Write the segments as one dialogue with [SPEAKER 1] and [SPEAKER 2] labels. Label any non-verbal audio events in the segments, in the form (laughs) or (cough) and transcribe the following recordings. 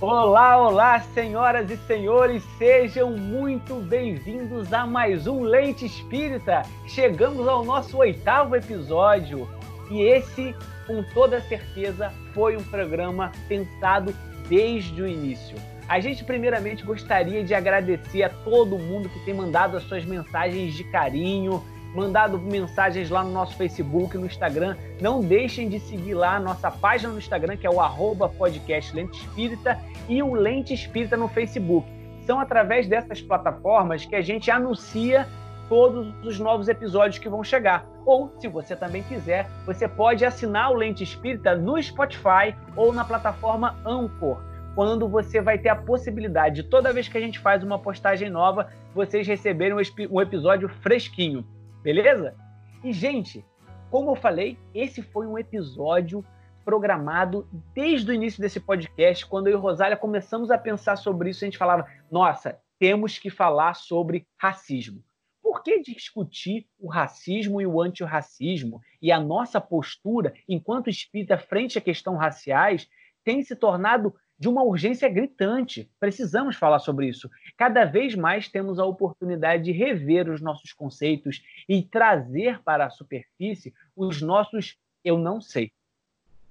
[SPEAKER 1] Olá, olá, senhoras e senhores, sejam muito bem-vindos a mais um Lente Espírita. Chegamos ao nosso oitavo episódio e esse, com toda certeza, foi um programa pensado desde o início. A gente, primeiramente, gostaria de agradecer a todo mundo que tem mandado as suas mensagens de carinho, mandado mensagens lá no nosso Facebook, no Instagram. Não deixem de seguir lá a nossa página no Instagram, que é o arroba podcast Lente Espírita, e o Lente Espírita no Facebook. São através dessas plataformas que a gente anuncia todos os novos episódios que vão chegar. Ou, se você também quiser, você pode assinar o Lente Espírita no Spotify ou na plataforma Anchor, quando você vai ter a possibilidade de, toda vez que a gente faz uma postagem nova, vocês receberem um episódio fresquinho. Beleza? E, gente, como eu falei, esse foi um episódio programado desde o início desse podcast, quando eu e Rosália começamos a pensar sobre isso, a gente falava: nossa, temos que falar sobre racismo. Por que discutir o racismo e o antirracismo e a nossa postura enquanto espírita frente a questões raciais tem se tornado de uma urgência gritante. Precisamos falar sobre isso. Cada vez mais temos a oportunidade de rever os nossos conceitos e trazer para a superfície os nossos eu não sei.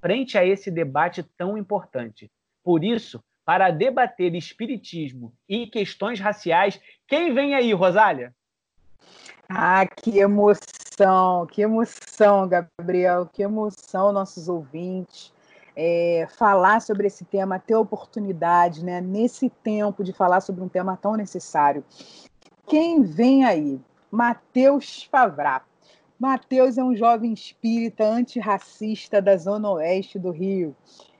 [SPEAKER 1] Frente a esse debate tão importante. Por isso, para debater espiritismo e questões raciais, quem vem aí, Rosália?
[SPEAKER 2] Ah, que emoção, que emoção, Gabriel, que emoção, nossos ouvintes é, falar sobre esse tema, ter oportunidade, né, nesse tempo de falar sobre um tema tão necessário. Quem vem aí? Mateus Favrá. Mateus é um jovem espírita antirracista da zona oeste do Rio,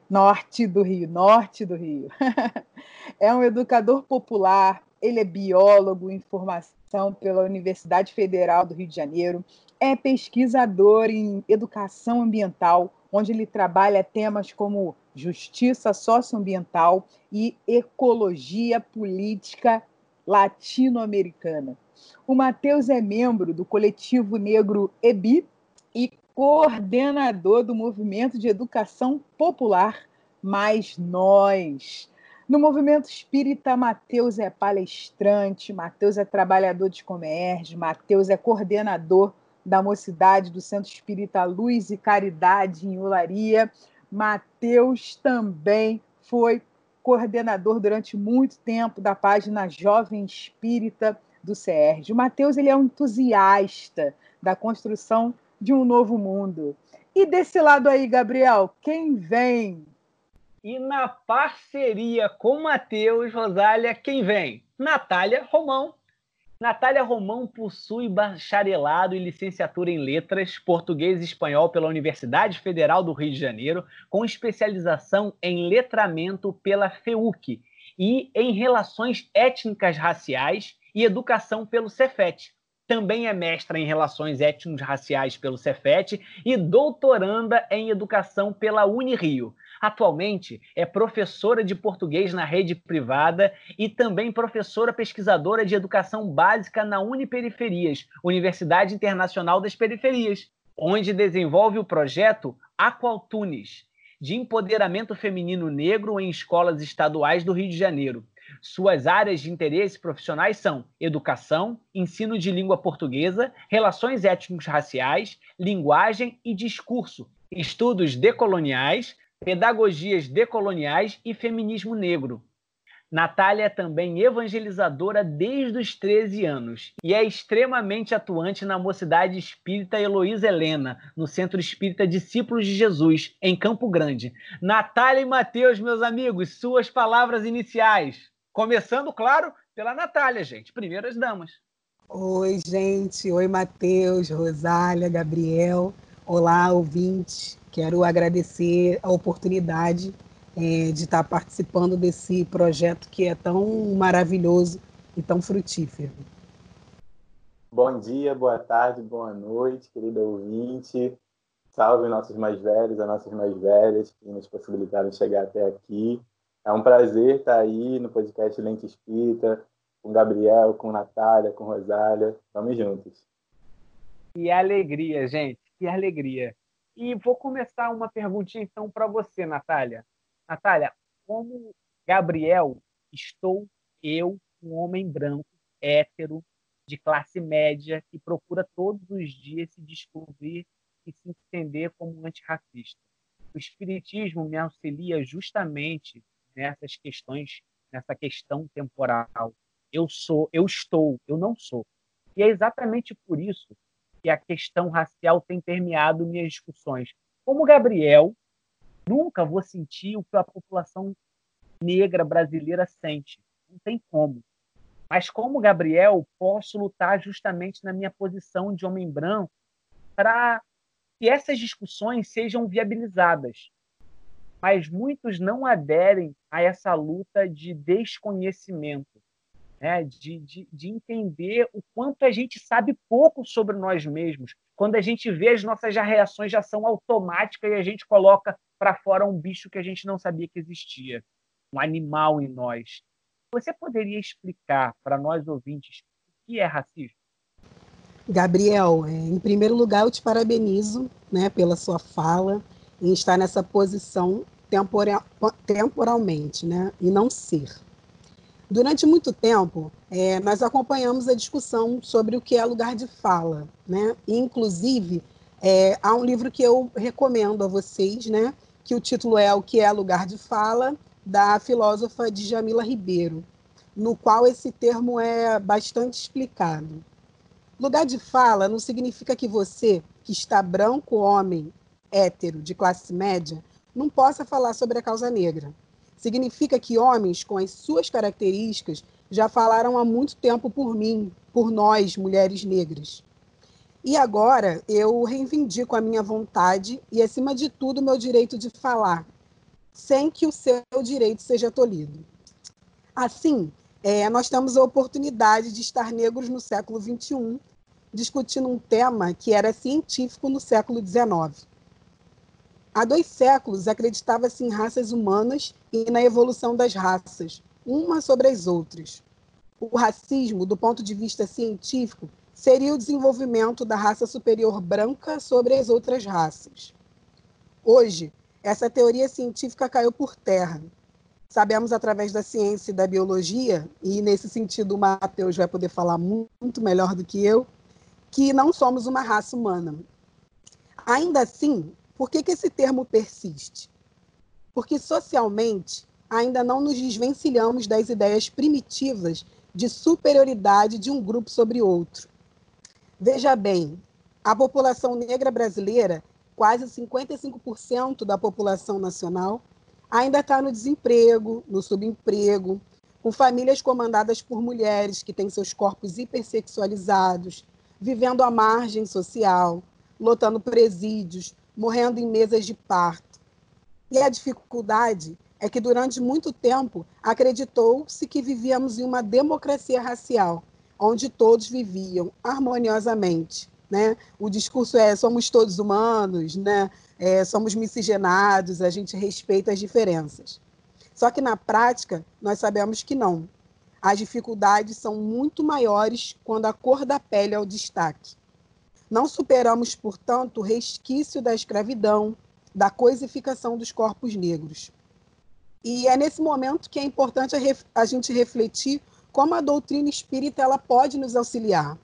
[SPEAKER 2] norte do Rio, norte do Rio. (laughs) é um educador popular, ele é biólogo em formação pela Universidade Federal do Rio de Janeiro, é pesquisador em educação ambiental, onde ele trabalha temas como justiça socioambiental e ecologia política latino-americana. O Matheus é membro do coletivo negro EBI e coordenador do movimento de educação popular Mais Nós. No movimento espírita, Mateus é palestrante, Mateus é trabalhador de comércio, Mateus é coordenador da Mocidade do Centro Espírita Luz e Caridade em Olaria. Mateus também foi coordenador durante muito tempo da página Jovem Espírita do CERJ. Mateus ele é um entusiasta da construção de um novo mundo. E desse lado aí, Gabriel, quem vem?
[SPEAKER 1] E na parceria com Matheus, Rosália, quem vem? Natália Romão, Natália Romão possui bacharelado e licenciatura em letras, português e espanhol pela Universidade Federal do Rio de Janeiro, com especialização em letramento pela FEUC e em relações étnicas raciais e educação pelo Cefet. Também é mestra em relações étnico-raciais pelo Cefet e doutoranda em educação pela Unirio. Atualmente é professora de português na rede privada e também professora pesquisadora de educação básica na Uniperiferias, Universidade Internacional das Periferias, onde desenvolve o projeto Aqualtunes, de empoderamento feminino negro em escolas estaduais do Rio de Janeiro. Suas áreas de interesse profissionais são educação, ensino de língua portuguesa, relações étnicos raciais, linguagem e discurso, estudos decoloniais, pedagogias decoloniais e feminismo negro. Natália é também evangelizadora desde os 13 anos e é extremamente atuante na Mocidade Espírita Heloísa Helena, no Centro Espírita Discípulos de Jesus, em Campo Grande. Natália e Mateus, meus amigos, suas palavras iniciais. Começando, claro, pela Natália, gente. Primeiras damas.
[SPEAKER 2] Oi, gente. Oi, Mateus, Rosália, Gabriel. Olá, ouvintes. Quero agradecer a oportunidade é, de estar participando desse projeto que é tão maravilhoso e tão frutífero.
[SPEAKER 3] Bom dia, boa tarde, boa noite, querido ouvinte. Salve nossos mais velhos, as nossas mais velhas que nos possibilitaram chegar até aqui. É um prazer estar aí no podcast Lente Espírita, com Gabriel, com Natália, com Rosália. Vamos juntos.
[SPEAKER 1] Que alegria, gente, que alegria. E vou começar uma perguntinha então para você, Natália. Natália, como Gabriel, estou eu, um homem branco, hétero, de classe média, que procura todos os dias se descobrir e se entender como antirracista. O Espiritismo me auxilia justamente nessas questões, nessa questão temporal. Eu sou, eu estou, eu não sou. E é exatamente por isso que a questão racial tem permeado minhas discussões. Como Gabriel, nunca vou sentir o que a população negra brasileira sente. Não tem como. Mas como Gabriel, posso lutar justamente na minha posição de homem branco para que essas discussões sejam viabilizadas. Mas muitos não aderem a essa luta de desconhecimento, né? de, de, de entender o quanto a gente sabe pouco sobre nós mesmos. Quando a gente vê as nossas reações já são automáticas e a gente coloca para fora um bicho que a gente não sabia que existia, um animal em nós. Você poderia explicar para nós ouvintes o que é racismo?
[SPEAKER 4] Gabriel, é, em primeiro lugar, eu te parabenizo né, pela sua fala em estar nessa posição temporal, temporalmente, né, e não ser. Durante muito tempo, é, nós acompanhamos a discussão sobre o que é lugar de fala, né? Inclusive, é, há um livro que eu recomendo a vocês, né? Que o título é O que é lugar de fala, da filósofa Djamila Ribeiro, no qual esse termo é bastante explicado. Lugar de fala não significa que você, que está branco, homem, hétero, de classe média, não possa falar sobre a causa negra. Significa que homens com as suas características já falaram há muito tempo por mim, por nós, mulheres negras. E agora eu reivindico a minha vontade e, acima de tudo, meu direito de falar, sem que o seu direito seja tolhido. Assim, é, nós temos a oportunidade de estar negros no século XXI, discutindo um tema que era científico no século XIX. Há dois séculos acreditava-se em raças humanas e na evolução das raças, uma sobre as outras. O racismo, do ponto de vista científico, seria o desenvolvimento da raça superior branca sobre as outras raças. Hoje, essa teoria científica caiu por terra. Sabemos através da ciência e da biologia, e nesse sentido o Matheus vai poder falar muito melhor do que eu, que não somos uma raça humana. Ainda assim, por que, que esse termo persiste? Porque socialmente ainda não nos desvencilhamos das ideias primitivas de superioridade de um grupo sobre outro. Veja bem, a população negra brasileira quase 55% da população nacional ainda está no desemprego, no subemprego, com famílias comandadas por mulheres que têm seus corpos hipersexualizados, vivendo à margem social, lotando presídios, morrendo em mesas de parto. E a dificuldade é que durante muito tempo acreditou-se que vivíamos em uma democracia racial, onde todos viviam harmoniosamente, né? O discurso é somos todos humanos, né? É, somos miscigenados, a gente respeita as diferenças. Só que na prática nós sabemos que não. As dificuldades são muito maiores quando a cor da pele é o destaque. Não superamos, portanto, o resquício da escravidão, da coisificação dos corpos negros. E é nesse momento que é importante a, a gente refletir como a doutrina espírita ela pode nos auxiliar.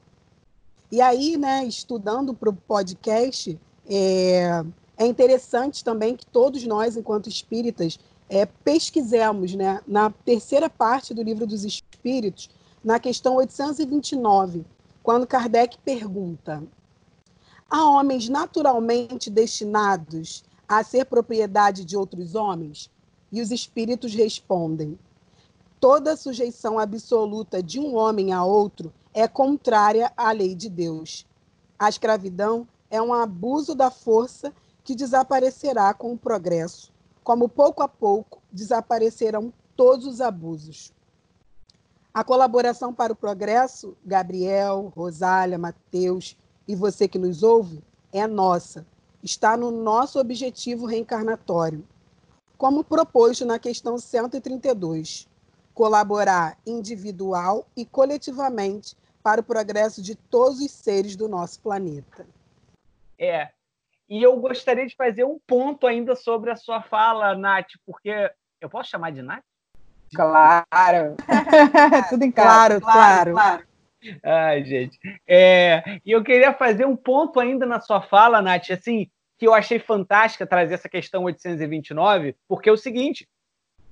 [SPEAKER 4] E aí, né, estudando para o podcast, é, é, interessante também que todos nós, enquanto espíritas, é, pesquisemos né, na terceira parte do Livro dos Espíritos, na questão 829, quando Kardec pergunta: há homens naturalmente destinados a ser propriedade de outros homens? E os espíritos respondem: toda sujeição absoluta de um homem a outro é contrária à lei de Deus. A escravidão é um abuso da força que desaparecerá com o progresso, como pouco a pouco desaparecerão todos os abusos. A colaboração para o progresso, Gabriel, Rosália, Mateus e você que nos ouve, é nossa. Está no nosso objetivo reencarnatório. Como proposto na questão 132, colaborar individual e coletivamente para o progresso de todos os seres do nosso planeta.
[SPEAKER 1] É. E eu gostaria de fazer um ponto ainda sobre a sua fala, Nath, porque eu posso chamar de Nath?
[SPEAKER 2] Claro. (laughs) Tudo em
[SPEAKER 4] casa. Claro, claro. claro.
[SPEAKER 1] Ai, gente. É, e eu queria fazer um ponto ainda na sua fala, Nath, assim, que eu achei fantástica trazer essa questão 829, porque é o seguinte,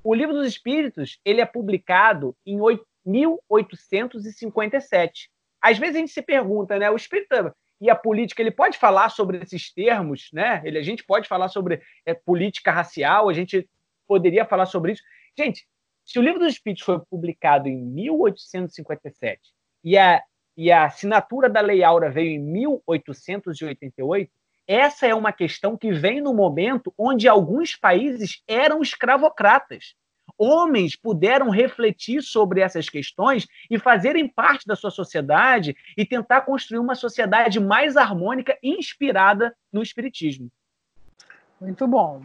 [SPEAKER 1] o Livro dos Espíritos, ele é publicado em 1857. Às vezes a gente se pergunta, né, o espírita e a política, ele pode falar sobre esses termos, né? Ele, a gente pode falar sobre é, política racial, a gente poderia falar sobre isso. Gente, se o Livro dos Espíritos foi publicado em 1857 e a, e a assinatura da Lei Áurea veio em 1888, essa é uma questão que vem no momento onde alguns países eram escravocratas. Homens puderam refletir sobre essas questões e fazerem parte da sua sociedade e tentar construir uma sociedade mais harmônica inspirada no Espiritismo.
[SPEAKER 2] Muito bom,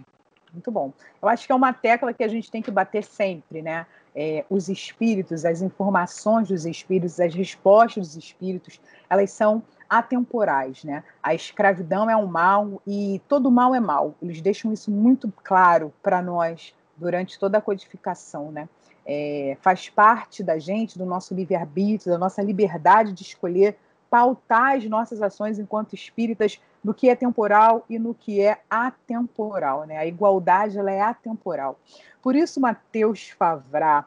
[SPEAKER 2] muito bom. Eu acho que é uma tecla que a gente tem que bater sempre, né? É, os espíritos, as informações dos espíritos, as respostas dos espíritos, elas são atemporais, né? A escravidão é um mal e todo mal é mal. Eles deixam isso muito claro para nós durante toda a codificação, né? É, faz parte da gente, do nosso livre-arbítrio, da nossa liberdade de escolher pautar as nossas ações enquanto espíritas no que é temporal e no que é atemporal. Né? A igualdade ela é atemporal. Por isso, Mateus Favrá,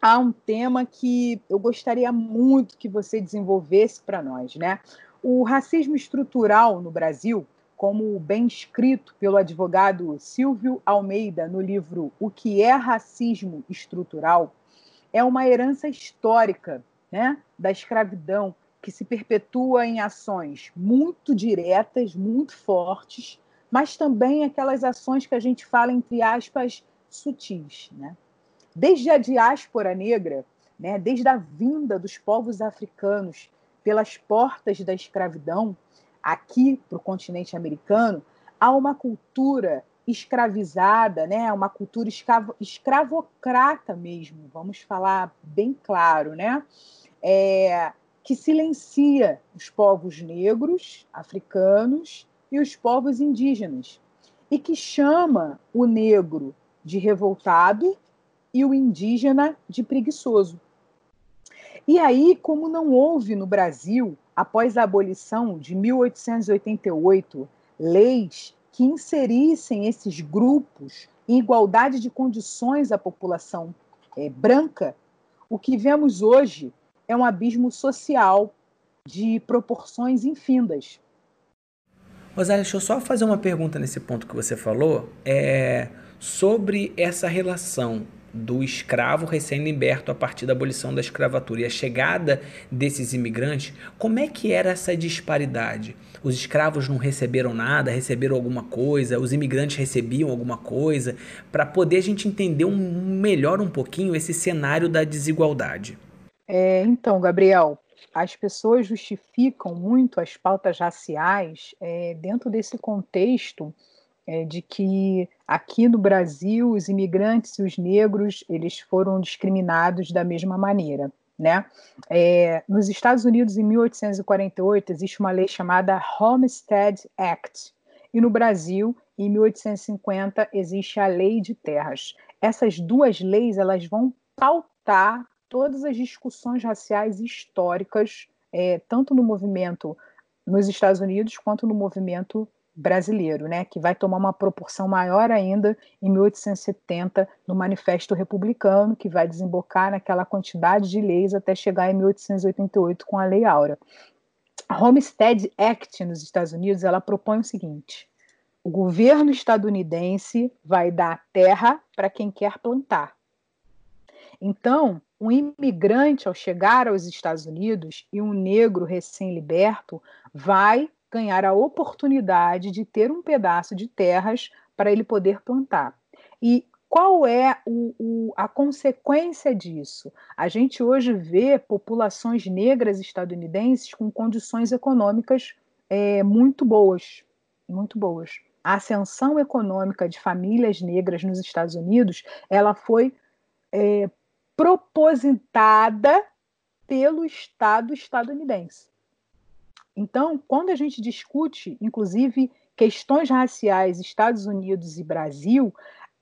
[SPEAKER 2] há um tema que eu gostaria muito que você desenvolvesse para nós. Né? O racismo estrutural no Brasil, como bem escrito pelo advogado Silvio Almeida no livro O que é racismo estrutural, é uma herança histórica né, da escravidão que se perpetua em ações muito diretas, muito fortes, mas também aquelas ações que a gente fala, entre aspas, sutis. Né? Desde a diáspora negra, né, desde a vinda dos povos africanos pelas portas da escravidão, aqui para o continente americano, há uma cultura escravizada, né, uma cultura escravo, escravocrata mesmo, vamos falar bem claro, né? É, que silencia os povos negros, africanos e os povos indígenas, e que chama o negro de revoltado e o indígena de preguiçoso. E aí, como não houve no Brasil, após a abolição de 1888, leis que inserissem esses grupos em igualdade de condições à população é, branca, o que vemos hoje é um abismo social de proporções infindas.
[SPEAKER 5] Rosália, deixa eu só fazer uma pergunta nesse ponto que você falou, é sobre essa relação do escravo recém-liberto a partir da abolição da escravatura e a chegada desses imigrantes, como é que era essa disparidade? Os escravos não receberam nada, receberam alguma coisa, os imigrantes recebiam alguma coisa, para poder a gente entender um, melhor um pouquinho esse cenário da desigualdade.
[SPEAKER 2] É, então, Gabriel, as pessoas justificam muito as pautas raciais é, dentro desse contexto é, de que aqui no Brasil os imigrantes e os negros eles foram discriminados da mesma maneira. Né? É, nos Estados Unidos, em 1848, existe uma lei chamada Homestead Act, e no Brasil, em 1850, existe a Lei de Terras. Essas duas leis elas vão pautar todas as discussões raciais históricas, é, tanto no movimento nos Estados Unidos quanto no movimento brasileiro, né, que vai tomar uma proporção maior ainda em 1870 no Manifesto Republicano, que vai desembocar naquela quantidade de leis até chegar em 1888 com a Lei Áurea. A Homestead Act nos Estados Unidos, ela propõe o seguinte: o governo estadunidense vai dar terra para quem quer plantar. Então, um imigrante, ao chegar aos Estados Unidos, e um negro recém-liberto, vai ganhar a oportunidade de ter um pedaço de terras para ele poder plantar. E qual é o, o, a consequência disso? A gente hoje vê populações negras estadunidenses com condições econômicas é, muito boas, muito boas. A ascensão econômica de famílias negras nos Estados Unidos, ela foi é, propositada pelo Estado estadunidense. Então, quando a gente discute, inclusive, questões raciais Estados Unidos e Brasil,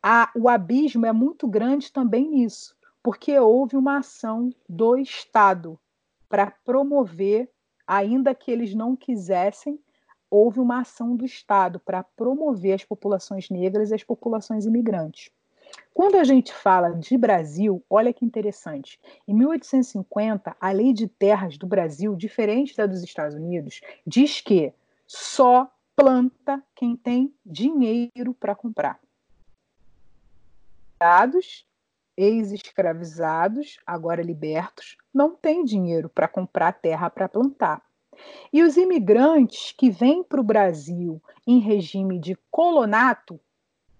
[SPEAKER 2] a, o abismo é muito grande também nisso, porque houve uma ação do Estado para promover, ainda que eles não quisessem, houve uma ação do Estado para promover as populações negras e as populações imigrantes. Quando a gente fala de Brasil, olha que interessante. Em 1850, a lei de terras do Brasil, diferente da dos Estados Unidos, diz que só planta quem tem dinheiro para comprar. Ex-escravizados, agora libertos, não têm dinheiro para comprar terra para plantar. E os imigrantes que vêm para o Brasil em regime de colonato,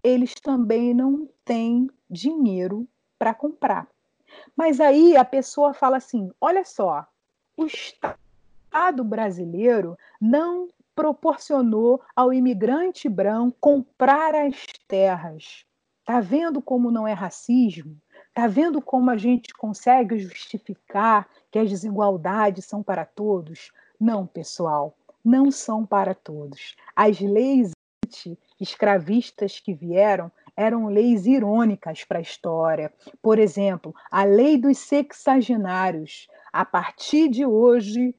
[SPEAKER 2] eles também não têm dinheiro para comprar. Mas aí a pessoa fala assim: olha só, o Estado brasileiro não proporcionou ao imigrante branco comprar as terras. Tá vendo como não é racismo? Tá vendo como a gente consegue justificar que as desigualdades são para todos? Não, pessoal, não são para todos. As leis escravistas que vieram eram leis irônicas para a história. Por exemplo, a lei dos sexagenários. A partir de hoje,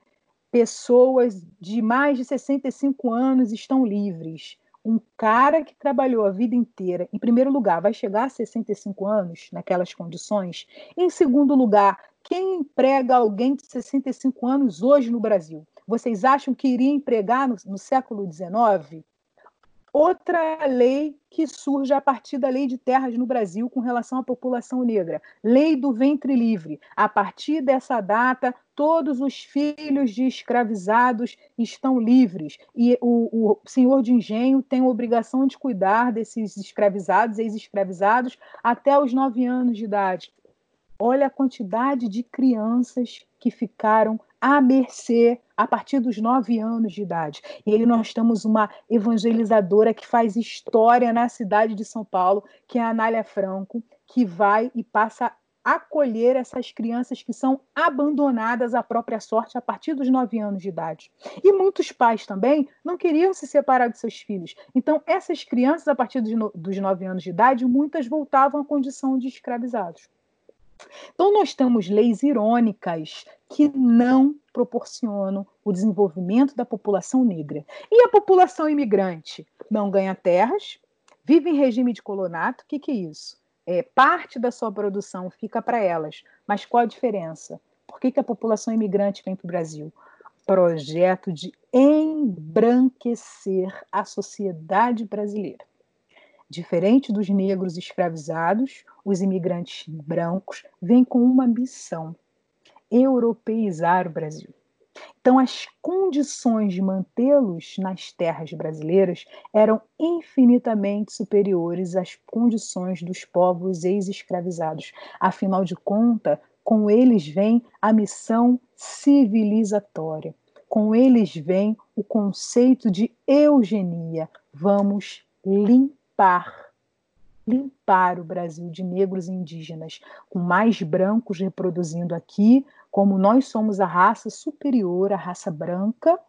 [SPEAKER 2] pessoas de mais de 65 anos estão livres. Um cara que trabalhou a vida inteira, em primeiro lugar, vai chegar a 65 anos naquelas condições. Em segundo lugar, quem emprega alguém de 65 anos hoje no Brasil? Vocês acham que iria empregar no, no século XIX? Outra lei que surge a partir da lei de terras no Brasil com relação à população negra, lei do ventre livre. A partir dessa data, todos os filhos de escravizados estão livres e o, o senhor de engenho tem a obrigação de cuidar desses escravizados, ex-escravizados, até os nove anos de idade. Olha a quantidade de crianças que ficaram à mercê a partir dos nove anos de idade. E aí nós temos uma evangelizadora que faz história na cidade de São Paulo, que é a Anália Franco, que vai e passa a acolher essas crianças que são abandonadas à própria sorte a partir dos nove anos de idade. E muitos pais também não queriam se separar de seus filhos. Então, essas crianças, a partir dos nove anos de idade, muitas voltavam à condição de escravizados. Então, nós temos leis irônicas que não proporcionam o desenvolvimento da população negra. E a população imigrante não ganha terras, vive em regime de colonato. O que, que é isso? É, parte da sua produção fica para elas. Mas qual a diferença? Por que, que a população imigrante vem para o Brasil? Projeto de embranquecer a sociedade brasileira. Diferente dos negros escravizados, os imigrantes brancos vêm com uma missão: europeizar o Brasil. Então, as condições de mantê-los nas terras brasileiras eram infinitamente superiores às condições dos povos ex-escravizados. Afinal de contas, com eles vem a missão civilizatória. Com eles vem o conceito de eugenia. Vamos limpar limpar, o Brasil de negros e indígenas, com mais brancos reproduzindo aqui, como nós somos a raça superior, a raça branca,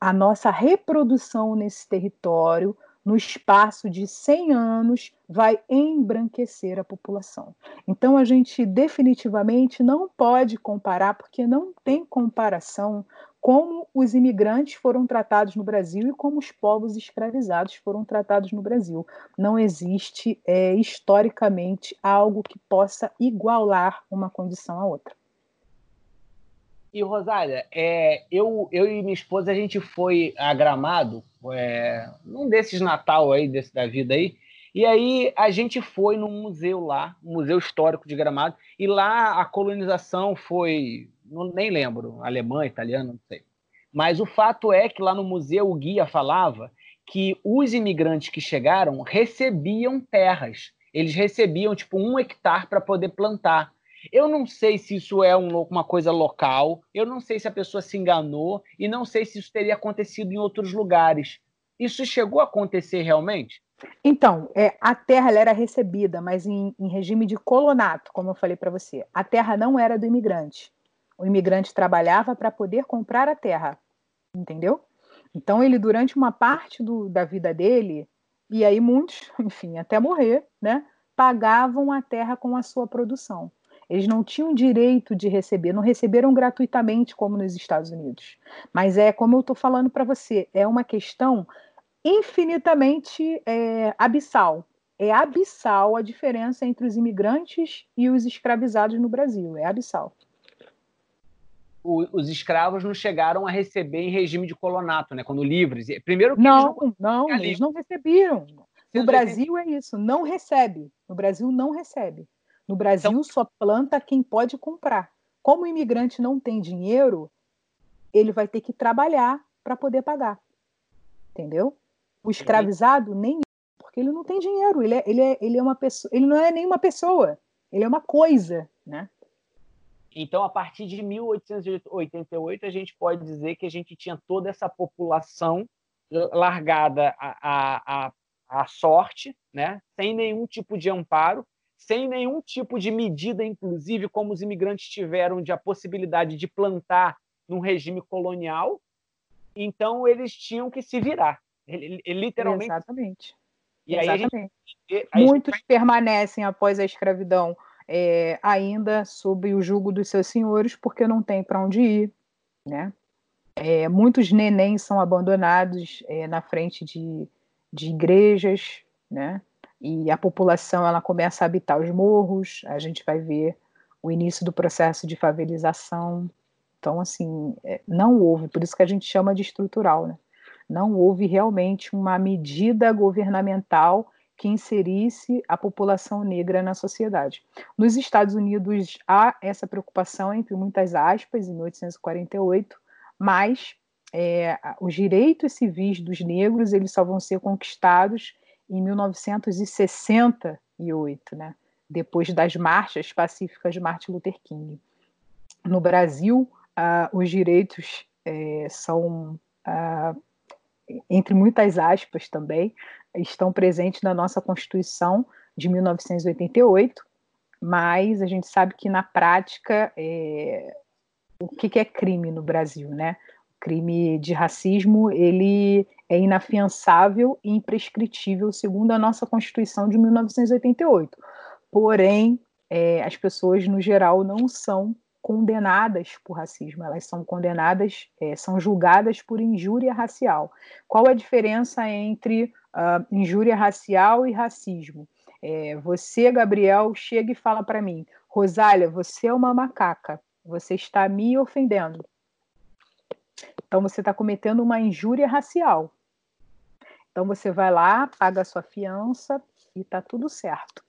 [SPEAKER 2] a nossa reprodução nesse território, no espaço de 100 anos, vai embranquecer a população. Então, a gente definitivamente não pode comparar, porque não tem comparação como os imigrantes foram tratados no Brasil e como os povos escravizados foram tratados no Brasil. Não existe é, historicamente algo que possa igualar uma condição à outra.
[SPEAKER 1] E Rosália, é, eu, eu e minha esposa a gente foi a Gramado, é, num desses Natal aí desse da vida aí, e aí a gente foi num museu lá, um museu histórico de Gramado, e lá a colonização foi não, nem lembro, alemã, italiano, não sei. Mas o fato é que lá no museu o guia falava que os imigrantes que chegaram recebiam terras. Eles recebiam tipo um hectare para poder plantar. Eu não sei se isso é um, uma coisa local, eu não sei se a pessoa se enganou e não sei se isso teria acontecido em outros lugares. Isso chegou a acontecer realmente?
[SPEAKER 2] Então, é, a terra era recebida, mas em, em regime de colonato, como eu falei para você. A terra não era do imigrante. O imigrante trabalhava para poder comprar a terra, entendeu? Então ele durante uma parte do, da vida dele E aí muitos, (laughs) enfim, até morrer, né, pagavam a terra com a sua produção. Eles não tinham direito de receber, não receberam gratuitamente como nos Estados Unidos. Mas é como eu estou falando para você, é uma questão infinitamente é, abissal. É abissal a diferença entre os imigrantes e os escravizados no Brasil. É abissal.
[SPEAKER 1] O, os escravos não chegaram a receber em regime de colonato, né? Quando livres. Primeiro
[SPEAKER 2] não, eles não, não eles não receberam. No Brasil é isso, não recebe. No Brasil não recebe. No Brasil então, só planta quem pode comprar. Como o imigrante não tem dinheiro, ele vai ter que trabalhar para poder pagar. Entendeu? O escravizado nem porque ele não tem dinheiro, ele é, ele é, ele é uma pessoa, ele não é nenhuma pessoa, ele é uma coisa, né?
[SPEAKER 1] Então, a partir de 1888, a gente pode dizer que a gente tinha toda essa população largada à, à, à sorte, né? sem nenhum tipo de amparo, sem nenhum tipo de medida, inclusive, como os imigrantes tiveram de a possibilidade de plantar num regime colonial. Então, eles tinham que se virar. Literalmente.
[SPEAKER 2] Exatamente. E Exatamente. Aí gente, Muitos permanecem após a escravidão é, ainda sob o jugo dos seus senhores porque não tem para onde ir, né? É, muitos nenéns são abandonados é, na frente de, de igrejas, né? E a população ela começa a habitar os morros. A gente vai ver o início do processo de favelização. Então, assim, é, não houve, por isso que a gente chama de estrutural, né? não houve realmente uma medida governamental que inserisse a população negra na sociedade. Nos Estados Unidos há essa preocupação, entre muitas aspas, em 1848, mas é, os direitos civis dos negros eles só vão ser conquistados em 1968, né? depois das marchas pacíficas de Martin Luther King. No Brasil, ah, os direitos é, são ah, entre muitas aspas também, estão presentes na nossa Constituição de 1988, mas a gente sabe que na prática é, o que, que é crime no Brasil, né? O crime de racismo ele é inafiançável e imprescritível segundo a nossa Constituição de 1988. Porém, é, as pessoas no geral não são condenadas por racismo, elas são condenadas, é, são julgadas por injúria racial. Qual a diferença entre uh, injúria racial e racismo? É, você, Gabriel, chega e fala para mim, Rosália, você é uma macaca, você está me ofendendo. Então você está cometendo uma injúria racial. Então você vai lá, paga a sua fiança e está tudo certo.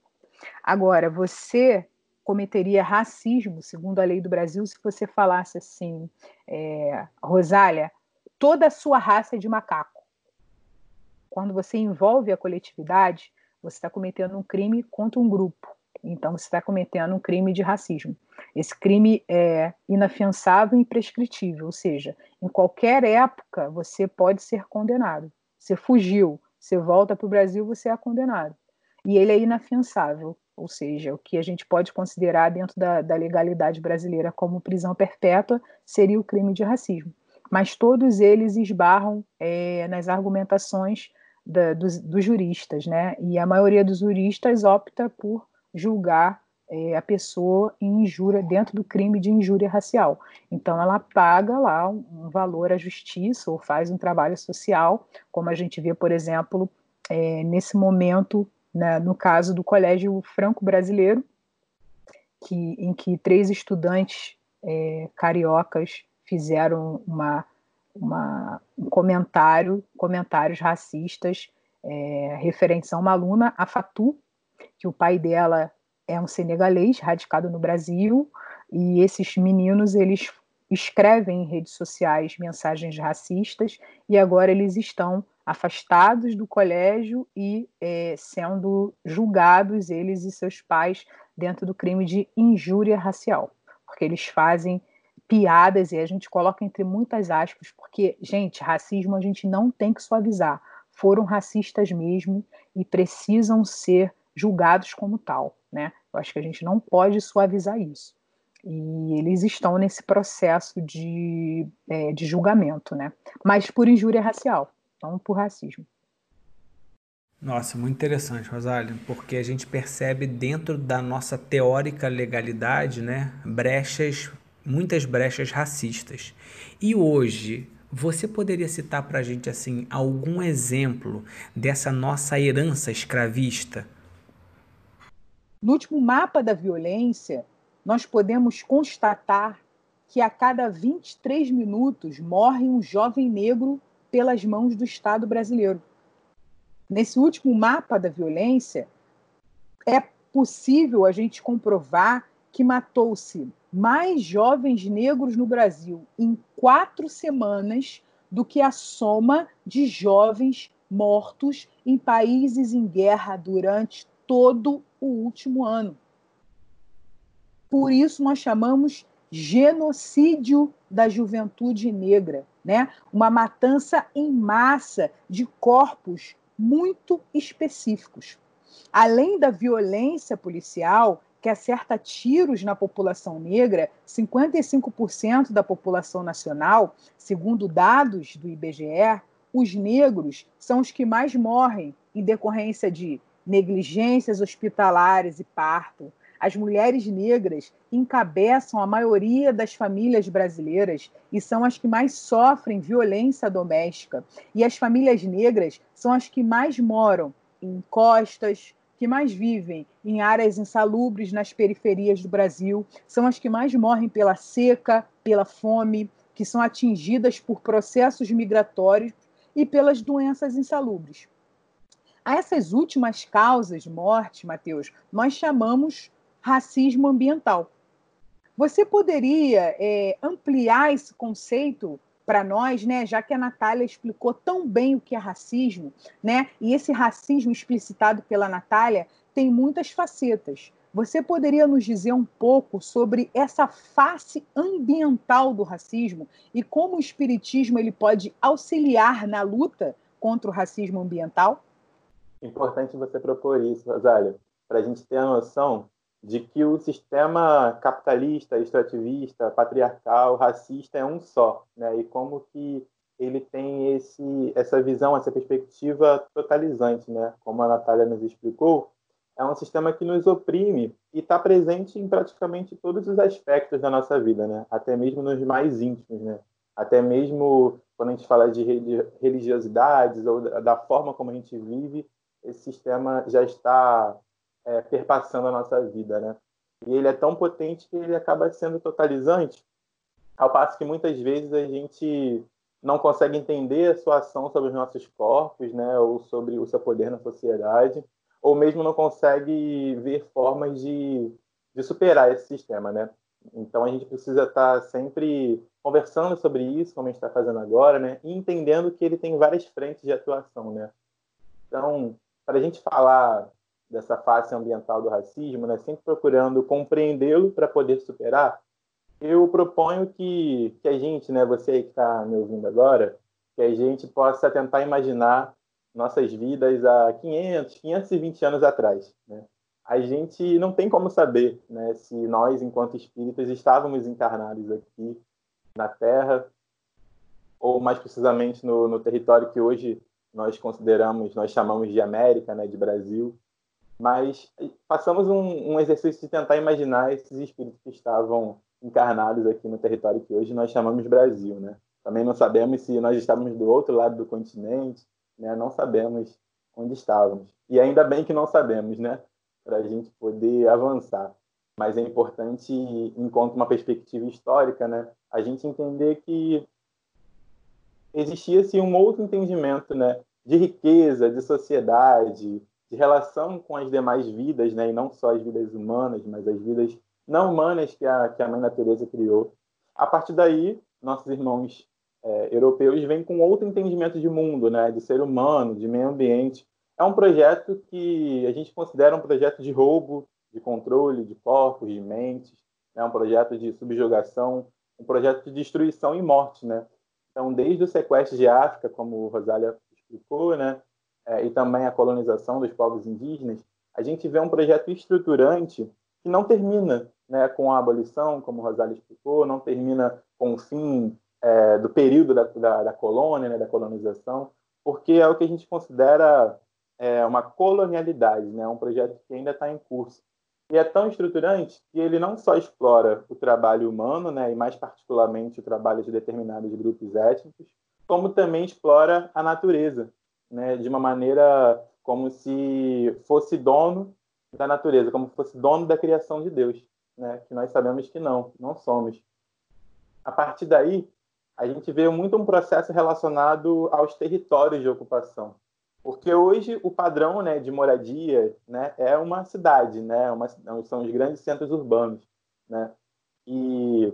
[SPEAKER 2] Agora, você cometeria racismo, segundo a lei do Brasil, se você falasse assim, é, Rosália, toda a sua raça é de macaco. Quando você envolve a coletividade, você está cometendo um crime contra um grupo. Então, você está cometendo um crime de racismo. Esse crime é inafiançável e imprescritível, ou seja, em qualquer época você pode ser condenado. Você fugiu, você volta para o Brasil, você é condenado. E ele é inafiançável ou seja, o que a gente pode considerar dentro da, da legalidade brasileira como prisão perpétua seria o crime de racismo. Mas todos eles esbarram é, nas argumentações da, dos, dos, juristas, né? E a maioria dos juristas opta por julgar é, a pessoa em injúria dentro do crime de injúria racial. Então ela paga lá um, um valor à justiça ou faz um trabalho social, como a gente vê, por exemplo, é, nesse momento né, no caso do Colégio Franco-Brasileiro, que, em que três estudantes é, cariocas fizeram uma, uma, um comentário, comentários racistas é, referentes a uma aluna, a Fatu, que o pai dela é um senegalês radicado no Brasil, e esses meninos eles escrevem em redes sociais mensagens racistas e agora eles estão afastados do colégio e é, sendo julgados, eles e seus pais, dentro do crime de injúria racial, porque eles fazem piadas e a gente coloca entre muitas aspas, porque, gente, racismo a gente não tem que suavizar. Foram racistas mesmo e precisam ser julgados como tal, né? Eu acho que a gente não pode suavizar isso. E eles estão nesse processo de, é, de julgamento, né? Mas por injúria racial não por racismo.
[SPEAKER 5] Nossa, muito interessante, Rosália, porque a gente percebe dentro da nossa teórica legalidade, né, brechas, muitas brechas racistas. E hoje, você poderia citar para a gente assim algum exemplo dessa nossa herança escravista?
[SPEAKER 2] No último mapa da violência, nós podemos constatar que a cada 23 minutos morre um jovem negro pelas mãos do Estado brasileiro. Nesse último mapa da violência, é possível a gente comprovar que matou-se mais jovens negros no Brasil em quatro semanas do que a soma de jovens mortos em países em guerra durante todo o último ano. Por isso, nós chamamos genocídio da juventude negra, né? uma matança em massa de corpos muito específicos. Além da violência policial, que acerta tiros na população negra, 55% da população nacional, segundo dados do IBGE, os negros são os que mais morrem em decorrência de negligências hospitalares e parto. As mulheres negras encabeçam a maioria das famílias brasileiras e são as que mais sofrem violência doméstica. E as famílias negras são as que mais moram em costas, que mais vivem em áreas insalubres nas periferias do Brasil, são as que mais morrem pela seca, pela fome, que são atingidas por processos migratórios e pelas doenças insalubres. A essas últimas causas de morte, Mateus, nós chamamos racismo ambiental. Você poderia é, ampliar esse conceito para nós, né? Já que a Natália explicou tão bem o que é racismo, né? E esse racismo explicitado pela Natália tem muitas facetas. Você poderia nos dizer um pouco sobre essa face ambiental do racismo e como o espiritismo ele pode auxiliar na luta contra o racismo ambiental?
[SPEAKER 3] Importante você propor isso, Rosália, para a gente ter a noção de que o sistema capitalista, extrativista, patriarcal, racista é um só, né? E como que ele tem esse essa visão, essa perspectiva totalizante, né? Como a Natália nos explicou, é um sistema que nos oprime e está presente em praticamente todos os aspectos da nossa vida, né? Até mesmo nos mais íntimos, né? Até mesmo quando a gente fala de religiosidades ou da forma como a gente vive, esse sistema já está é, perpassando a nossa vida, né? E ele é tão potente que ele acaba sendo totalizante, ao passo que muitas vezes a gente não consegue entender a sua ação sobre os nossos corpos, né? Ou sobre o seu poder na sociedade, ou mesmo não consegue ver formas de, de superar esse sistema, né? Então a gente precisa estar sempre conversando sobre isso, como a gente está fazendo agora, né? E entendendo que ele tem várias frentes de atuação, né? Então, para a gente falar dessa face ambiental do racismo, né, sempre procurando compreendê-lo para poder superar, eu proponho que, que a gente, né, você que está me ouvindo agora, que a gente possa tentar imaginar nossas vidas há 500, 520 anos atrás. Né? A gente não tem como saber né, se nós, enquanto espíritos, estávamos encarnados aqui na Terra, ou mais precisamente no, no território que hoje nós consideramos, nós chamamos de América, né, de Brasil, mas passamos um, um, exercício de tentar imaginar esses espíritos que estavam encarnados aqui no território que hoje nós chamamos Brasil, né? Também não sabemos se nós estávamos do outro lado do continente, né? Não sabemos onde estávamos. E ainda bem que não sabemos, né? Para a gente poder avançar. Mas é importante, enquanto uma perspectiva histórica, né? A gente entender que existia-se um outro entendimento, né? De riqueza, de sociedade, de relação com as demais vidas, né, e não só as vidas humanas, mas as vidas não humanas que a, que a Mãe Natureza criou. A partir daí, nossos irmãos é, europeus vêm com outro entendimento de mundo, né, de ser humano, de meio ambiente. É um projeto que a gente considera um projeto de roubo, de controle de corpos, de mentes, é né, um projeto de subjugação, um projeto de destruição e morte, né? Então, desde o sequestro de África, como Rosália explicou, né, é, e também a colonização dos povos indígenas, a gente vê um projeto estruturante que não termina né, com a abolição, como o Rosário explicou, não termina com o fim é, do período da, da, da colônia, né, da colonização, porque é o que a gente considera é, uma colonialidade, né? um projeto que ainda está em curso. E é tão estruturante que ele não só explora o trabalho humano, né, e mais particularmente o trabalho de determinados grupos étnicos, como também explora a natureza, né, de uma maneira como se fosse dono da natureza, como se fosse dono da criação de Deus, né, que nós sabemos que não, não somos. A partir daí, a gente vê muito um processo relacionado aos territórios de ocupação. Porque hoje o padrão né, de moradia né, é uma cidade, né, uma, são os grandes centros urbanos. Né? E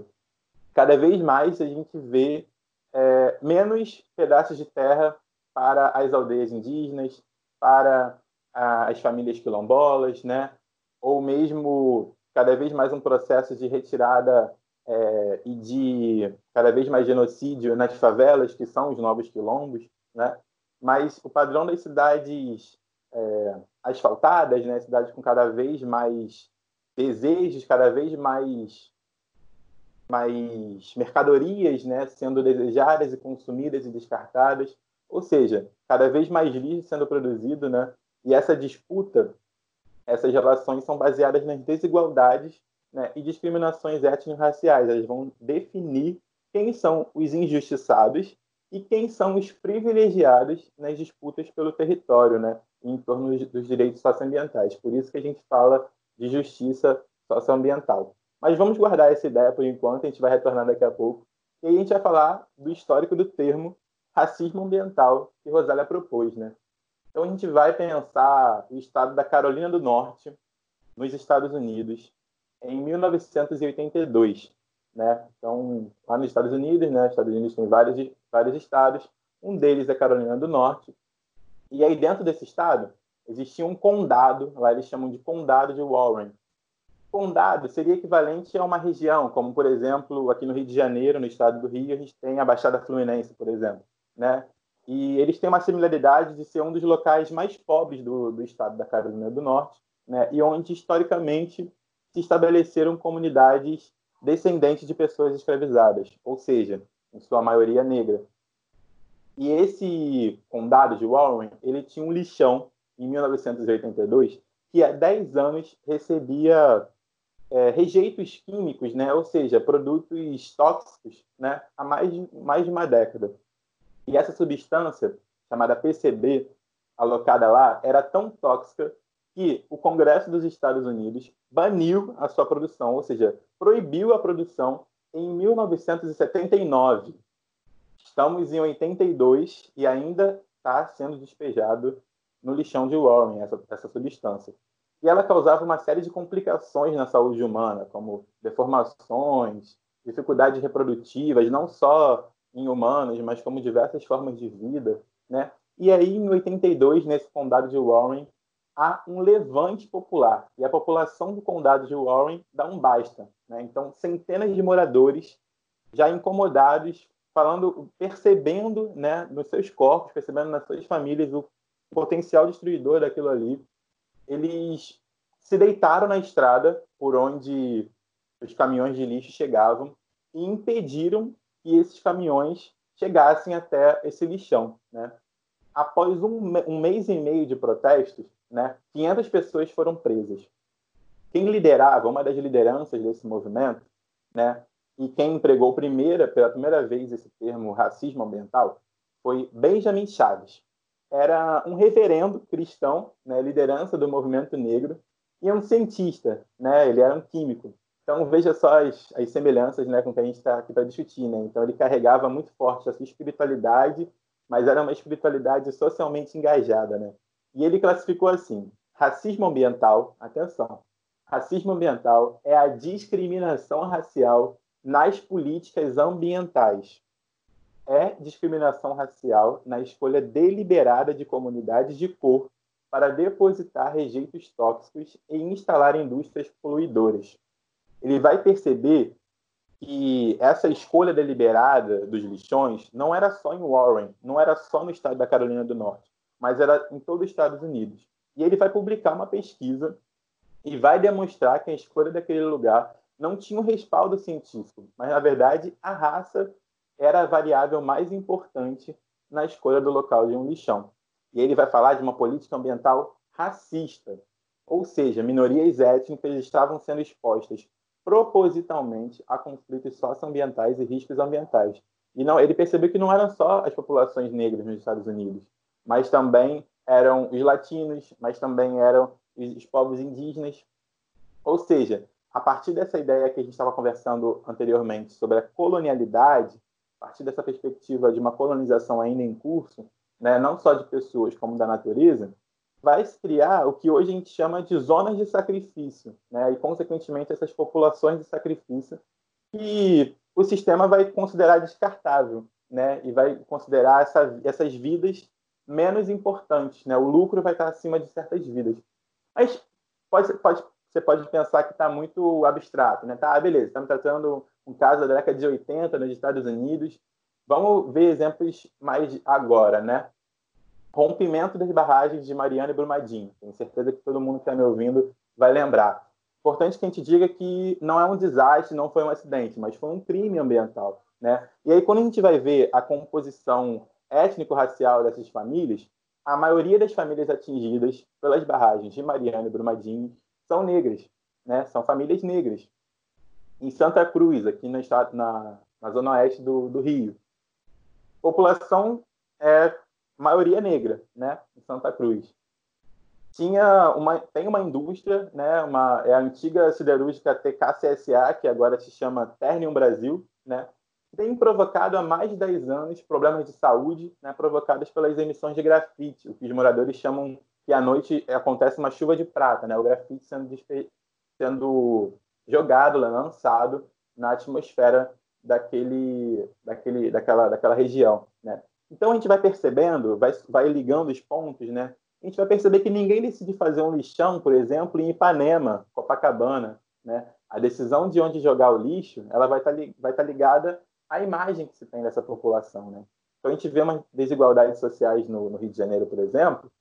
[SPEAKER 3] cada vez mais a gente vê é, menos pedaços de terra para as aldeias indígenas, para as famílias quilombolas, né? ou mesmo cada vez mais um processo de retirada é, e de cada vez mais genocídio nas favelas, que são os novos quilombos, né? mas o padrão das cidades é, asfaltadas, né, cidades com cada vez mais desejos, cada vez mais mais mercadorias, né, sendo desejadas e consumidas e descartadas, ou seja, cada vez mais lixo sendo produzido, né? E essa disputa, essas relações são baseadas nas desigualdades né, e discriminações étnico-raciais. Elas vão definir quem são os injustiçados e quem são os privilegiados nas disputas pelo território, né, em torno dos direitos socioambientais. Por isso que a gente fala de justiça socioambiental. Mas vamos guardar essa ideia por enquanto, a gente vai retornar daqui a pouco. E aí a gente vai falar do histórico do termo racismo ambiental que Rosália propôs, né? Então a gente vai pensar o estado da Carolina do Norte, nos Estados Unidos, em 1982, né? Então, lá nos Estados Unidos, né? Os Estados Unidos tem vários, vários estados, um deles é Carolina do Norte. E aí, dentro desse estado, existia um condado, lá eles chamam de Condado de Warren. Condado seria equivalente a uma região, como, por exemplo, aqui no Rio de Janeiro, no estado do Rio, a gente tem a Baixada Fluminense, por exemplo, né? E eles têm uma similaridade de ser um dos locais mais pobres do, do estado da Carolina do Norte, né? E onde, historicamente, se estabeleceram comunidades descendentes de pessoas escravizadas, ou seja, em sua maioria negra. E esse condado de Warren, ele tinha um lixão em 1982 que há 10 anos recebia é, rejeitos químicos, né? ou seja, produtos tóxicos, né? há mais de, mais de uma década. E essa substância, chamada PCB, alocada lá, era tão tóxica que o Congresso dos Estados Unidos baniu a sua produção, ou seja, proibiu a produção em 1979. Estamos em 82 e ainda está sendo despejado no lixão de Warren essa, essa substância. E ela causava uma série de complicações na saúde humana, como deformações, dificuldades reprodutivas, não só em humanos, mas como diversas formas de vida, né? E aí, em 82, nesse condado de Warren, há um levante popular e a população do condado de Warren dá um basta. Né? Então, centenas de moradores já incomodados, falando, percebendo né, nos seus corpos, percebendo nas suas famílias o potencial destruidor daquilo ali, eles se deitaram na estrada por onde os caminhões de lixo chegavam e impediram que esses caminhões chegassem até esse lixão. Né? Após um, um mês e meio de protestos, né? 500 pessoas foram presas. Quem liderava, uma das lideranças desse movimento, né? e quem empregou primeira, pela primeira vez esse termo racismo ambiental, foi Benjamin Chaves. Era um reverendo cristão, né? liderança do movimento negro, e um cientista, né? ele era um químico. Então veja só as, as semelhanças né, com o que a gente está aqui para discutir. Né? Então ele carregava muito forte a sua espiritualidade, mas era uma espiritualidade socialmente engajada. Né? E ele classificou assim: racismo ambiental, atenção, racismo ambiental é a discriminação racial nas políticas ambientais. É discriminação racial na escolha deliberada de comunidades de cor para depositar rejeitos tóxicos e instalar indústrias poluidoras. Ele vai perceber que essa escolha deliberada dos lixões não era só em Warren, não era só no estado da Carolina do Norte mas era em todo os Estados Unidos. E ele vai publicar uma pesquisa e vai demonstrar que a escolha daquele lugar não tinha um respaldo científico, mas na verdade a raça era a variável mais importante na escolha do local de um lixão. E ele vai falar de uma política ambiental racista, ou seja, minorias étnicas estavam sendo expostas propositalmente a conflitos socioambientais e riscos ambientais. E não, ele percebeu que não eram só as populações negras nos Estados Unidos, mas também eram os latinos, mas também eram os povos indígenas. Ou seja, a partir dessa ideia que a gente estava conversando anteriormente sobre a colonialidade, a partir dessa perspectiva de uma colonização ainda em curso, né, não só de pessoas como da natureza, vai criar o que hoje a gente chama de zonas de sacrifício, né, e consequentemente essas populações de sacrifício que o sistema vai considerar descartável, né, e vai considerar essa, essas vidas menos importantes, né, o lucro vai estar acima de certas vidas. Mas pode, pode você pode pensar que está muito abstrato, né? Tá, beleza, estamos tratando um caso da década de 80 nos Estados Unidos. Vamos ver exemplos mais agora, né? Rompimento das barragens de Mariana e Brumadinho. Tenho certeza que todo mundo que está me ouvindo vai lembrar. Importante que a gente diga que não é um desastre, não foi um acidente, mas foi um crime ambiental, né? E aí quando a gente vai ver a composição étnico-racial dessas famílias, a maioria das famílias atingidas pelas barragens de Mariana e Brumadinho são negras, né? São famílias negras. Em Santa Cruz, aqui no estado, na, na zona oeste do, do Rio, população é maioria negra, né? Em Santa Cruz. Tinha uma, tem uma indústria, né? Uma é a antiga siderúrgica TKCSA, que agora se chama Ternium Brasil, né? Tem provocado há mais de 10 anos problemas de saúde, né? Provocados pelas emissões de grafite, o que os moradores chamam que à noite acontece uma chuva de prata, né? O grafite sendo, sendo jogado, né? lançado na atmosfera daquele, daquele, daquela, daquela região? Então a gente vai percebendo, vai, vai ligando os pontos, né? A gente vai perceber que ninguém decide fazer um lixão, por exemplo, em Ipanema, Copacabana, né? A decisão de onde jogar o lixo, ela vai estar tá vai tá ligada à imagem que se tem dessa população, né? Então a gente vê umas desigualdades sociais no, no Rio de Janeiro, por exemplo,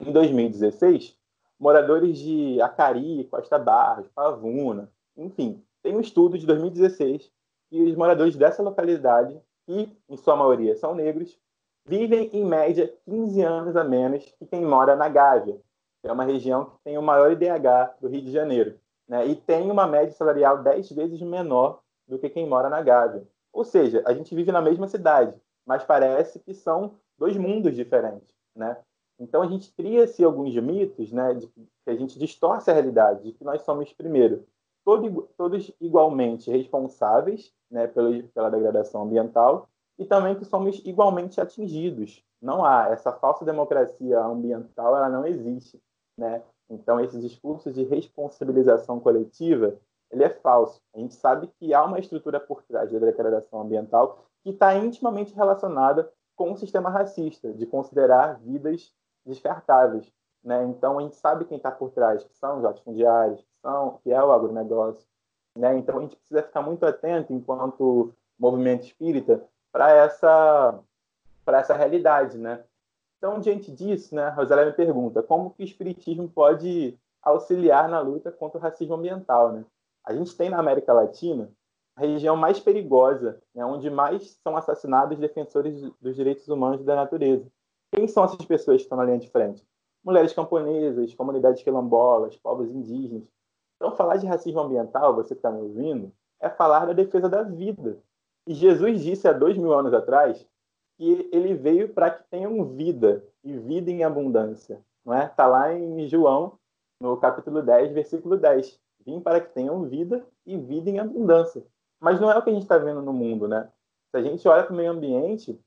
[SPEAKER 3] em 2016, moradores de Acari, Costa Barros, Pavuna, enfim, tem um estudo de 2016 que os moradores dessa localidade, que em sua maioria são negros, vivem em média 15 anos a menos que quem mora na Gávea, que é uma região que tem o maior IDH do Rio de Janeiro, né? e tem uma média salarial 10 vezes menor do que quem mora na Gávea. Ou seja, a gente vive na mesma cidade, mas parece que são dois mundos diferentes. Né? Então a gente cria-se alguns mitos, né, de que a gente distorce a realidade, de que nós somos, primeiro, todo, todos igualmente responsáveis né, pela, pela degradação ambiental e também que somos igualmente atingidos. Não há essa falsa democracia ambiental, ela não existe, né? Então esse discurso de responsabilização coletiva, ele é falso. A gente sabe que há uma estrutura por trás da degradação ambiental que está intimamente relacionada com o sistema racista, de considerar vidas descartáveis. Né? Então, a gente sabe quem está por trás, que são os latifundiários, que é o agronegócio. Né? Então, a gente precisa ficar muito atento, enquanto movimento espírita, para essa, essa realidade. Né? Então, diante disso, né, me pergunta como que o espiritismo pode auxiliar na luta contra o racismo ambiental. Né? A gente tem na América Latina a região mais perigosa, né, onde mais são assassinados defensores dos direitos humanos e da natureza. Quem são essas pessoas que estão na linha de frente? Mulheres camponesas, comunidades quilombolas, povos indígenas. Então, falar de racismo ambiental, você que está me ouvindo, é falar da defesa da vida. E Jesus disse há dois mil anos atrás que ele veio para que tenham vida e vida em abundância. Não é? Está lá em João, no capítulo 10, versículo 10. Vim para que tenham vida e vida em abundância. Mas não é o que a gente está vendo no mundo, né? Se a gente olha para o meio ambiente,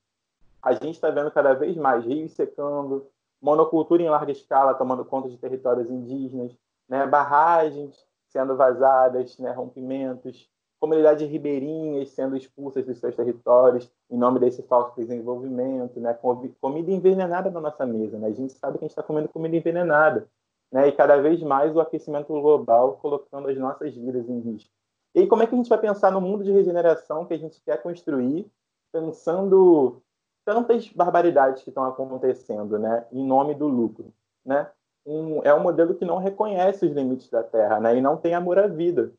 [SPEAKER 3] a gente está vendo cada vez mais rios secando, monocultura em larga escala tomando conta de territórios indígenas, né, barragens sendo vazadas, né, rompimentos, comunidades ribeirinhas sendo expulsas dos seus territórios em nome desse falso desenvolvimento, né, comida envenenada na nossa mesa. Né? A gente sabe que a gente está comendo comida envenenada. Né? E cada vez mais o aquecimento global colocando as nossas vidas em risco. E como é que a gente vai pensar no mundo de regeneração que a gente quer construir, pensando tantas barbaridades que estão acontecendo, né, em nome do lucro, né? Um, é um modelo que não reconhece os limites da Terra, né, e não tem amor à vida.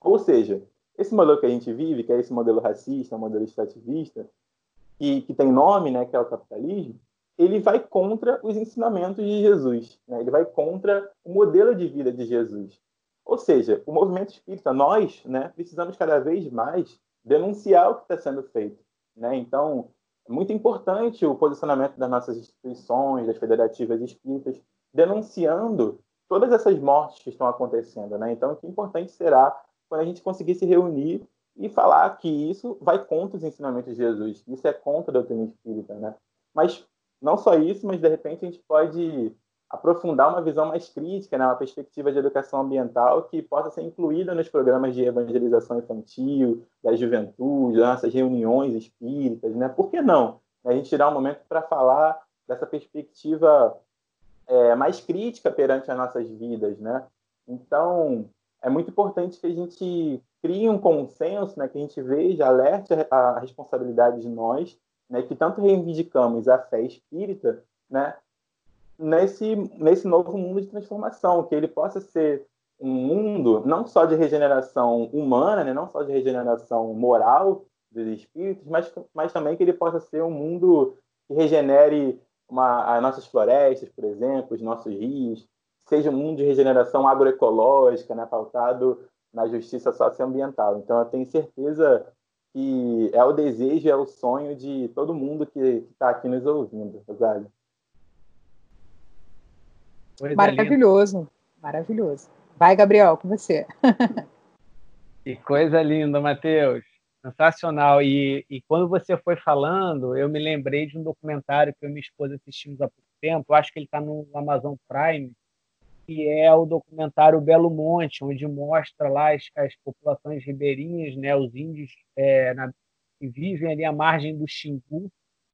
[SPEAKER 3] Ou seja, esse modelo que a gente vive, que é esse modelo racista, um modelo extrativista, que, que tem nome, né, que é o capitalismo, ele vai contra os ensinamentos de Jesus, né? ele vai contra o modelo de vida de Jesus. Ou seja, o movimento espírita, nós né, precisamos cada vez mais denunciar o que está sendo feito. Né? Então, é muito importante o posicionamento das nossas instituições, das federativas espíritas, denunciando todas essas mortes que estão acontecendo. Né? Então, que importante será quando a gente conseguir se reunir e falar que isso vai contra os ensinamentos de Jesus, isso é contra a doutrina espírita. Né? Mas não só isso, mas de repente a gente pode aprofundar uma visão mais crítica, né, uma perspectiva de educação ambiental que possa ser incluída nos programas de evangelização infantil, da juventude, das nossas reuniões espíritas, né? Por que não? A gente tirar um momento para falar dessa perspectiva é, mais crítica perante as nossas vidas, né? Então, é muito importante que a gente crie um consenso, né, que a gente veja, alerte a responsabilidade de nós né, que tanto reivindicamos a fé espírita, né, nesse, nesse novo mundo de transformação, que ele possa ser um mundo não só de regeneração humana, né, não só de regeneração moral dos espíritos, mas, mas também que ele possa ser um mundo que regenere uma, as nossas florestas, por exemplo, os nossos rios, seja um mundo de regeneração agroecológica, né, pautado na justiça socioambiental. Então, eu tenho certeza que é o desejo, é o sonho de todo mundo que está aqui nos ouvindo, Rosário.
[SPEAKER 2] Maravilhoso, maravilhoso. Vai, Gabriel, com você. (laughs)
[SPEAKER 1] que coisa linda, Matheus. Sensacional. E, e quando você foi falando, eu me lembrei de um documentário que eu e minha esposa assistimos há pouco tempo. Acho que ele está no Amazon Prime, que é o documentário Belo Monte, onde mostra lá as, as populações ribeirinhas, né, os índios é, na, que vivem ali à margem do Xingu,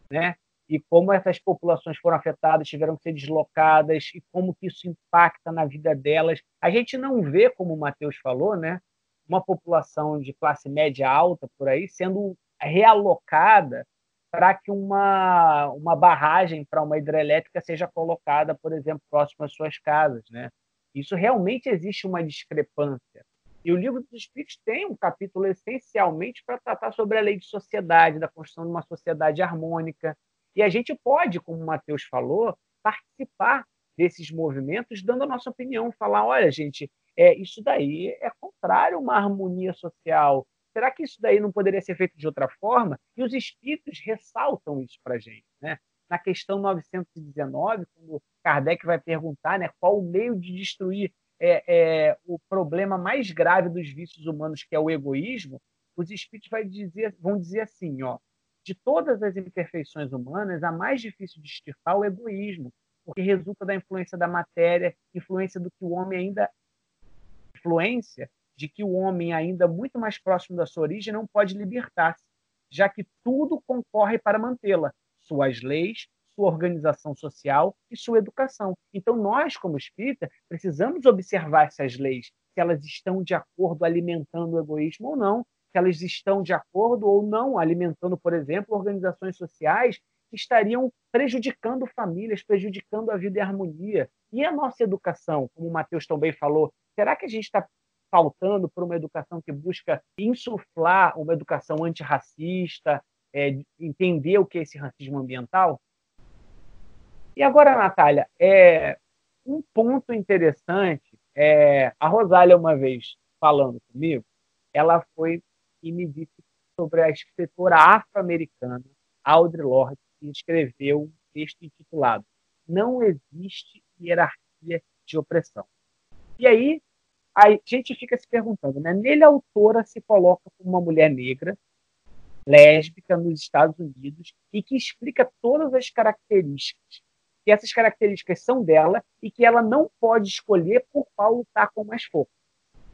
[SPEAKER 1] né, e como essas populações foram afetadas, tiveram que ser deslocadas e como que isso impacta na vida delas. A gente não vê, como o Matheus falou, né, uma população de classe média alta por aí sendo realocada para que uma, uma barragem para uma hidrelétrica seja colocada, por exemplo, próximo às suas casas. Né? Isso realmente existe uma discrepância. E o livro dos Espíritos tem um capítulo essencialmente para tratar sobre a lei de sociedade, da construção de uma sociedade harmônica. E a gente pode, como o Matheus falou, participar desses movimentos, dando a nossa opinião, falar, olha, gente, é, isso daí é contrário a uma harmonia social, será que isso daí não poderia ser feito de outra forma? E os espíritos ressaltam isso para a gente. Né? Na questão 919, quando Kardec vai perguntar né, qual o meio de destruir é, é, o problema mais grave dos vícios humanos, que é o egoísmo, os espíritos vai dizer, vão dizer assim, ó, de todas as imperfeições humanas, a mais difícil de extirpar é o egoísmo, porque resulta da influência da matéria, influência do que o homem ainda influência de que o homem, ainda muito mais próximo da sua origem, não pode libertar-se, já que tudo concorre para mantê-la, suas leis, sua organização social e sua educação. Então, nós, como espírita, precisamos observar essas leis, se elas estão de acordo alimentando o egoísmo ou não, se elas estão de acordo ou não alimentando, por exemplo, organizações sociais que estariam prejudicando famílias, prejudicando a vida e a harmonia. E a nossa educação, como o Matheus também falou, será que a gente está faltando por uma educação que busca insuflar uma educação antirracista, é, entender o que é esse racismo ambiental? E agora, Natália, é, um ponto interessante, é, a Rosália, uma vez falando comigo, ela foi e me disse sobre a escritora afro-americana Audre Lorde, que escreveu um texto intitulado Não Existe Hierarquia de Opressão. E aí a gente fica se perguntando, né? Nele a autora se coloca como uma mulher negra, lésbica nos Estados Unidos e que explica todas as características. Que essas características são dela e que ela não pode escolher por qual lutar com mais força.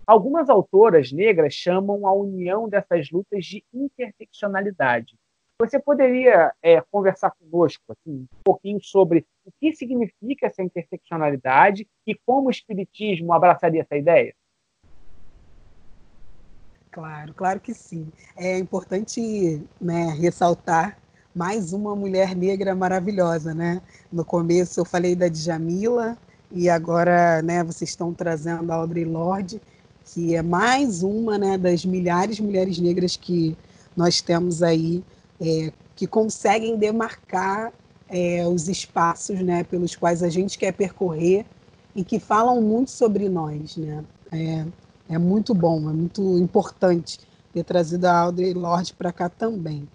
[SPEAKER 1] Algumas autoras negras chamam a união dessas lutas de interseccionalidade. Você poderia é, conversar conosco assim, um pouquinho sobre o que significa essa interseccionalidade e como o Espiritismo abraçaria essa ideia?
[SPEAKER 4] Claro, claro que sim. É importante né, ressaltar mais uma mulher negra maravilhosa, né? No começo eu falei da Djamila e agora, né, vocês estão trazendo a Audre Lorde, que é mais uma, né, das milhares de mulheres negras que nós temos aí é, que conseguem demarcar é, os espaços né, pelos quais a gente quer percorrer e que falam muito sobre nós. Né? É, é muito bom, é muito importante ter trazido a Audrey Lorde para cá também.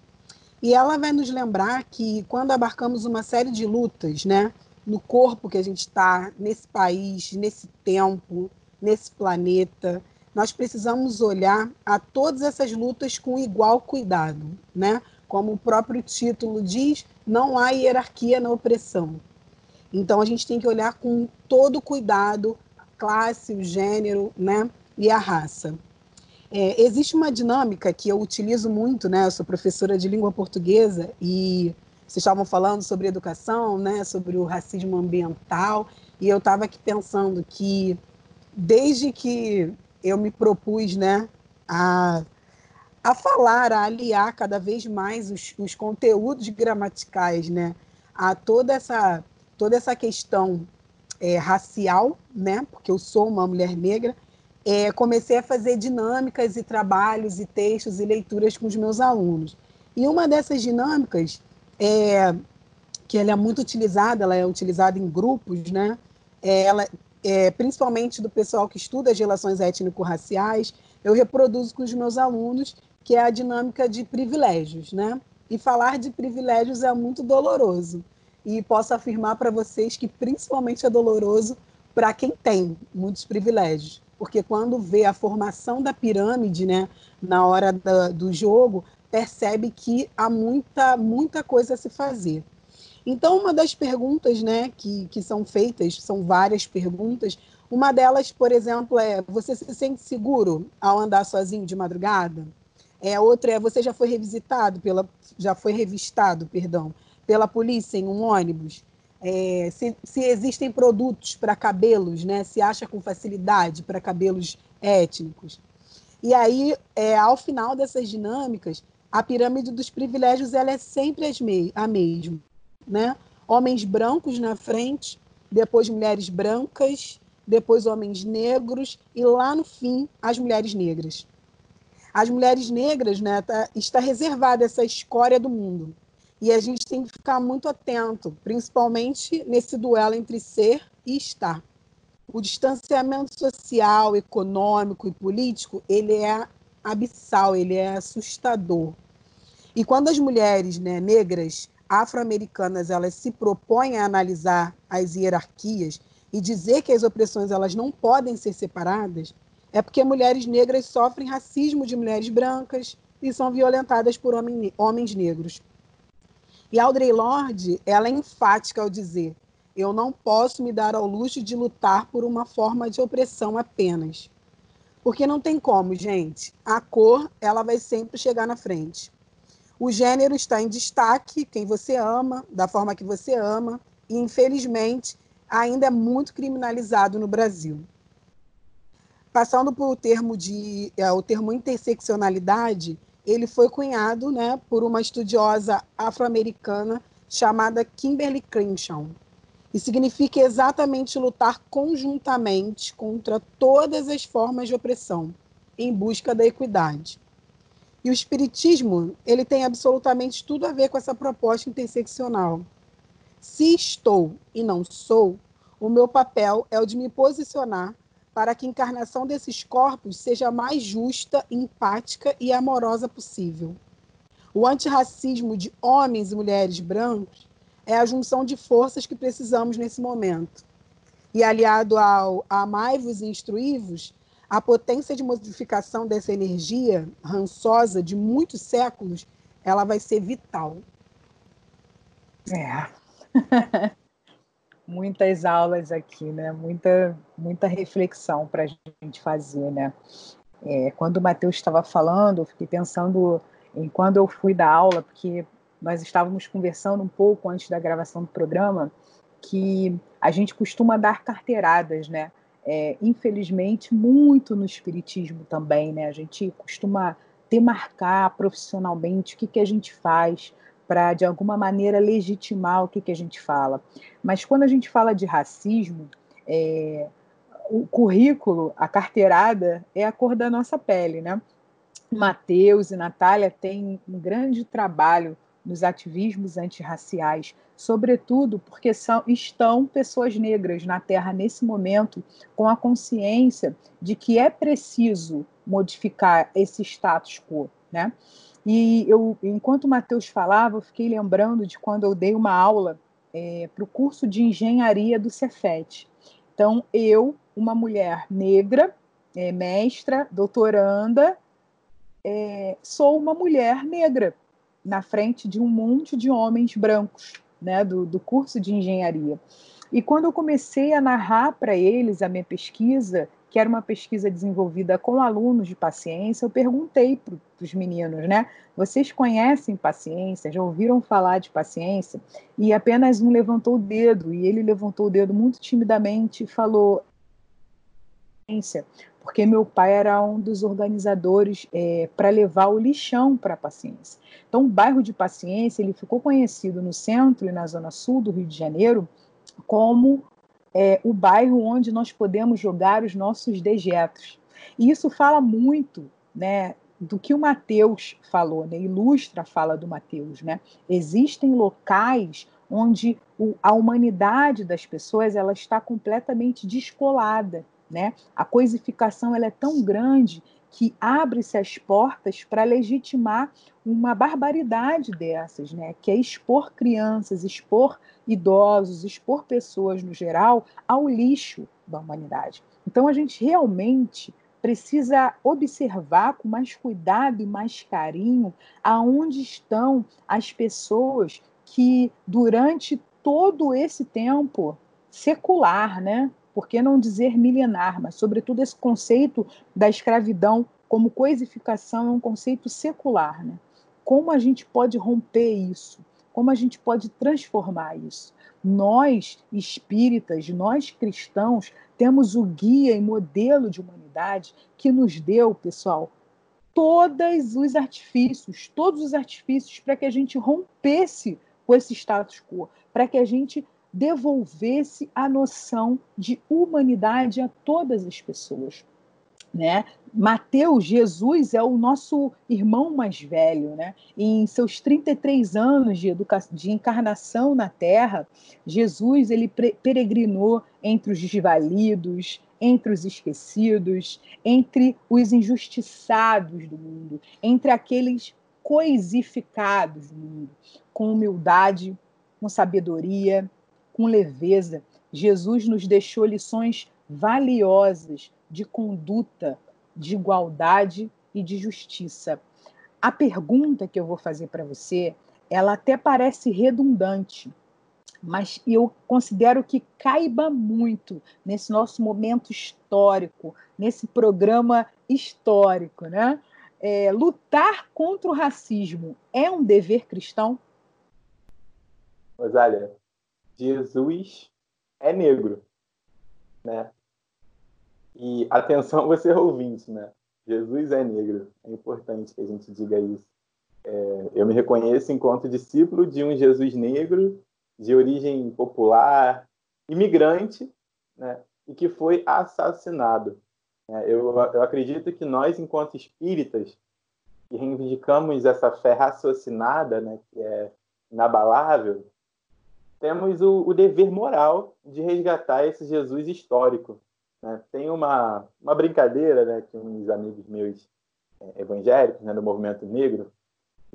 [SPEAKER 4] E ela vai nos lembrar que quando abarcamos uma série de lutas, né, no corpo que a gente está, nesse país, nesse tempo, nesse planeta, nós precisamos olhar a todas essas lutas com igual cuidado, né? Como o próprio título diz, não há hierarquia na opressão. Então a gente tem que olhar com todo cuidado a classe, o gênero, né? E a raça. É, existe uma dinâmica que eu utilizo muito, né? Eu sou professora de língua portuguesa e vocês estavam falando sobre educação, né? Sobre o racismo ambiental e eu estava aqui pensando que desde que eu me propus né, a, a falar, a aliar cada vez mais os, os conteúdos gramaticais né, a toda essa, toda essa questão é, racial, né, porque eu sou uma mulher negra, é, comecei a fazer dinâmicas e trabalhos e textos e leituras com os meus alunos. E uma dessas dinâmicas, é, que ela é muito utilizada, ela é utilizada em grupos, né? É, ela é, principalmente do pessoal que estuda as relações étnico-raciais, eu reproduzo com os meus alunos, que é a dinâmica de privilégios, né? E falar de privilégios é muito doloroso. E posso afirmar para vocês que principalmente é doloroso para quem tem muitos privilégios. Porque quando vê a formação da pirâmide, né, na hora da, do jogo, percebe que há muita, muita coisa a se fazer. Então, uma das perguntas né, que, que são feitas, são várias perguntas, uma delas, por exemplo, é: você se sente seguro ao andar sozinho de madrugada? É, outra é: você já foi revisitado pela, já foi revistado, perdão, pela polícia em um ônibus? É, se, se, existem produtos para cabelos, né? Se acha com facilidade para cabelos étnicos? E aí, é, ao final dessas dinâmicas, a pirâmide dos privilégios ela é sempre a mesma né? Homens brancos na frente, depois mulheres brancas, depois homens negros e lá no fim as mulheres negras. As mulheres negras, né, tá, está reservada essa escória do mundo. E a gente tem que ficar muito atento, principalmente nesse duelo entre ser e estar. O distanciamento social, econômico e político, ele é abissal, ele é assustador. E quando as mulheres né, negras afro-americanas elas se propõem a analisar as hierarquias e dizer que as opressões elas não podem ser separadas, é porque mulheres negras sofrem racismo de mulheres brancas e são violentadas por homens negros. E Audrey Lorde, ela é enfática ao dizer: eu não posso me dar ao luxo de lutar por uma forma de opressão apenas. Porque não tem como, gente. A cor, ela vai sempre chegar na frente. O gênero está em destaque, quem você ama, da forma que você ama, e infelizmente ainda é muito criminalizado no Brasil. Passando por termo de é, o termo interseccionalidade, ele foi cunhado, né, por uma estudiosa afro-americana chamada Kimberly Crenshaw. E significa exatamente lutar conjuntamente contra todas as formas de opressão, em busca da equidade. E o espiritismo, ele tem absolutamente tudo a ver com essa proposta interseccional. Se estou e não sou, o meu papel é o de me posicionar para que a encarnação desses corpos seja mais justa, empática e amorosa possível. O antirracismo de homens e mulheres brancos é a junção de forças que precisamos nesse momento. E aliado ao amai-vos e instruí-vos, a potência de modificação dessa energia rançosa de muitos séculos, ela vai ser vital.
[SPEAKER 2] É. (laughs) Muitas aulas aqui, né? Muita, muita reflexão para a gente fazer, né? É, quando o Matheus estava falando, eu fiquei pensando em quando eu fui dar aula, porque nós estávamos conversando um pouco antes da gravação do programa, que a gente costuma dar carteiradas, né? é, infelizmente, muito no espiritismo também, né? A gente costuma demarcar profissionalmente o que, que a gente faz para, de alguma maneira, legitimar o que, que a gente fala. Mas quando a gente fala de racismo, é, o currículo, a carteirada, é a cor da nossa pele, né? Mateus e Natália têm um grande trabalho nos ativismos antirraciais, sobretudo porque são, estão pessoas negras na Terra nesse momento com a consciência de que é preciso modificar esse status quo, né? E eu, enquanto o Matheus falava, eu fiquei lembrando de quando eu dei uma aula é, para o curso de engenharia do Cefet. Então, eu, uma mulher negra, é, mestra, doutoranda, é, sou uma mulher negra na frente de um monte de homens brancos, né, do, do curso de engenharia. E quando eu comecei a narrar para eles a minha pesquisa, que era uma pesquisa desenvolvida com alunos de paciência, eu perguntei para os meninos, né? Vocês conhecem paciência? Já ouviram falar de paciência? E apenas um levantou o dedo, e ele levantou o dedo muito timidamente e falou: porque meu pai era um dos organizadores é, para levar o lixão para a Paciência. Então, o bairro de Paciência ele ficou conhecido no centro e na zona sul do Rio de Janeiro como é, o bairro onde nós podemos jogar os nossos dejetos. E isso fala muito né, do que o Mateus falou, né, ilustra a fala do Mateus. Né? Existem locais onde o, a humanidade das pessoas ela está completamente descolada né? A coisificação ela é tão grande que abre-se as portas para legitimar uma barbaridade dessas, né? que é expor crianças, expor idosos, expor pessoas no geral ao lixo da humanidade. Então a gente realmente precisa observar com mais cuidado e mais carinho aonde estão as pessoas que durante todo esse tempo secular, né, por que não dizer milenar, mas, sobretudo, esse conceito da escravidão como coisificação é um conceito secular. Né? Como a gente pode romper isso? Como a gente pode transformar isso? Nós, espíritas, nós cristãos, temos o guia e modelo de humanidade que nos deu, pessoal, todos os artifícios, todos os artifícios para que a gente rompesse com esse status quo, para que a gente devolvesse a noção de humanidade a todas as pessoas. Né? Mateus, Jesus é o nosso irmão mais velho, né? Em seus 33 anos de, de encarnação na Terra, Jesus ele peregrinou entre os desvalidos, entre os esquecidos, entre os injustiçados do mundo, entre aqueles coisificados do mundo, com humildade, com sabedoria, com leveza, Jesus nos deixou lições valiosas de conduta, de igualdade e de justiça. A pergunta que eu vou fazer para você, ela até parece redundante, mas eu considero que caiba muito nesse nosso momento histórico, nesse programa histórico, né? É, lutar contra o racismo é um dever cristão?
[SPEAKER 3] Rosália, Jesus é negro, né? E atenção (laughs) você ouvinte, né? Jesus é negro. É importante que a gente diga isso. É, eu me reconheço enquanto discípulo de um Jesus negro, de origem popular, imigrante, né? E que foi assassinado. É, eu, eu acredito que nós, enquanto espíritas, que reivindicamos essa fé raciocinada, né? Que é inabalável, temos o, o dever moral de resgatar esse Jesus histórico. Né? Tem uma, uma brincadeira né, que uns amigos meus é, evangélicos né, do movimento negro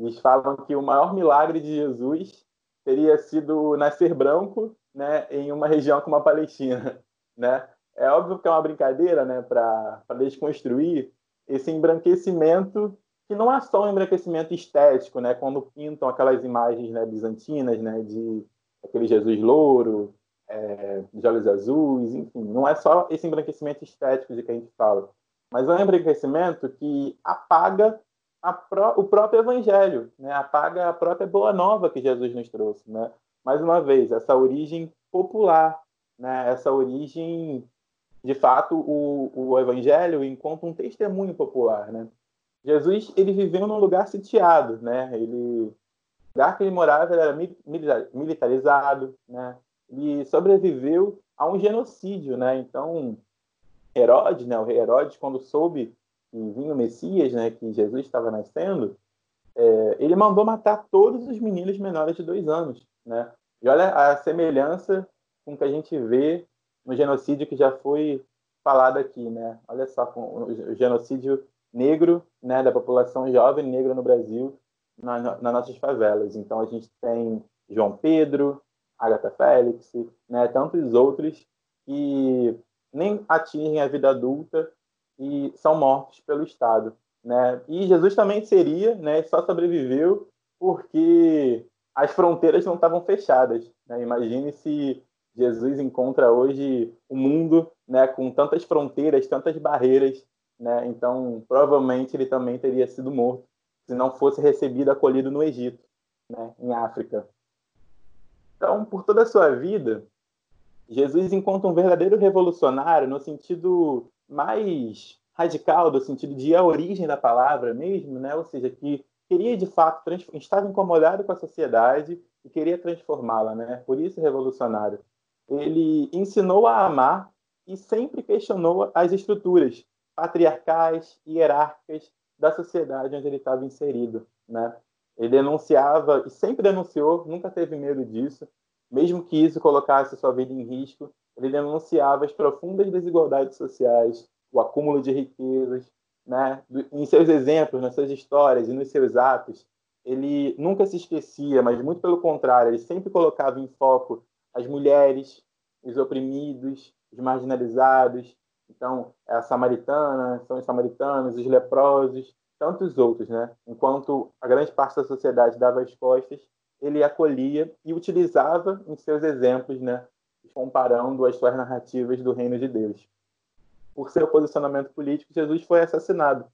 [SPEAKER 3] eles falam que o maior milagre de Jesus teria sido nascer branco né, em uma região como a Palestina. (laughs) Né? É óbvio que é uma brincadeira né, para desconstruir esse embranquecimento que não é só um embranquecimento estético, né, quando pintam aquelas imagens né, bizantinas né, de aquele Jesus louro, é, de olhos azuis, enfim, não é só esse embranquecimento estético de que a gente fala, mas é um embranquecimento que apaga pró o próprio evangelho, né? apaga a própria boa nova que Jesus nos trouxe. Né? Mais uma vez, essa origem popular, né? essa origem, de fato, o, o evangelho encontra um testemunho popular. Né? Jesus ele viveu num lugar sitiado, né? ele lugar que ele morava era militarizado, né? E sobreviveu a um genocídio, né? Então, Herodes, né, o rei Herodes, quando soube que vinha o Messias, né, que Jesus estava nascendo, é, ele mandou matar todos os meninos menores de dois anos, né? E olha a semelhança com que a gente vê no genocídio que já foi falado aqui, né? Olha só, com o genocídio negro, né, da população jovem negra no Brasil, na, nas nossas favelas. Então a gente tem João Pedro, Agatha Félix, né, tantos outros que nem atingem a vida adulta e são mortos pelo Estado. Né? E Jesus também seria, né, só sobreviveu porque as fronteiras não estavam fechadas. Né? Imagine se Jesus encontra hoje o mundo né, com tantas fronteiras, tantas barreiras. Né? Então, provavelmente, ele também teria sido morto se não fosse recebido, acolhido no Egito, né, em África. Então, por toda a sua vida, Jesus encontra um verdadeiro revolucionário no sentido mais radical, do sentido de à origem da palavra mesmo, né? ou seja, que queria de fato, estava incomodado com a sociedade e queria transformá-la, né? por isso revolucionário. Ele ensinou a amar e sempre questionou as estruturas patriarcais hierárquicas da sociedade onde ele estava inserido. Né? Ele denunciava, e sempre denunciou, nunca teve medo disso, mesmo que isso colocasse sua vida em risco, ele denunciava as profundas desigualdades sociais, o acúmulo de riquezas, né? Em seus exemplos, nas suas histórias e nos seus atos, ele nunca se esquecia, mas muito pelo contrário, ele sempre colocava em foco as mulheres, os oprimidos, os marginalizados. Então, é a samaritana, são os samaritanos, os leprosos, tantos outros, né? Enquanto a grande parte da sociedade dava as costas, ele acolhia e utilizava em seus exemplos, né? Comparando as suas narrativas do reino de Deus por seu posicionamento político, Jesus foi assassinado.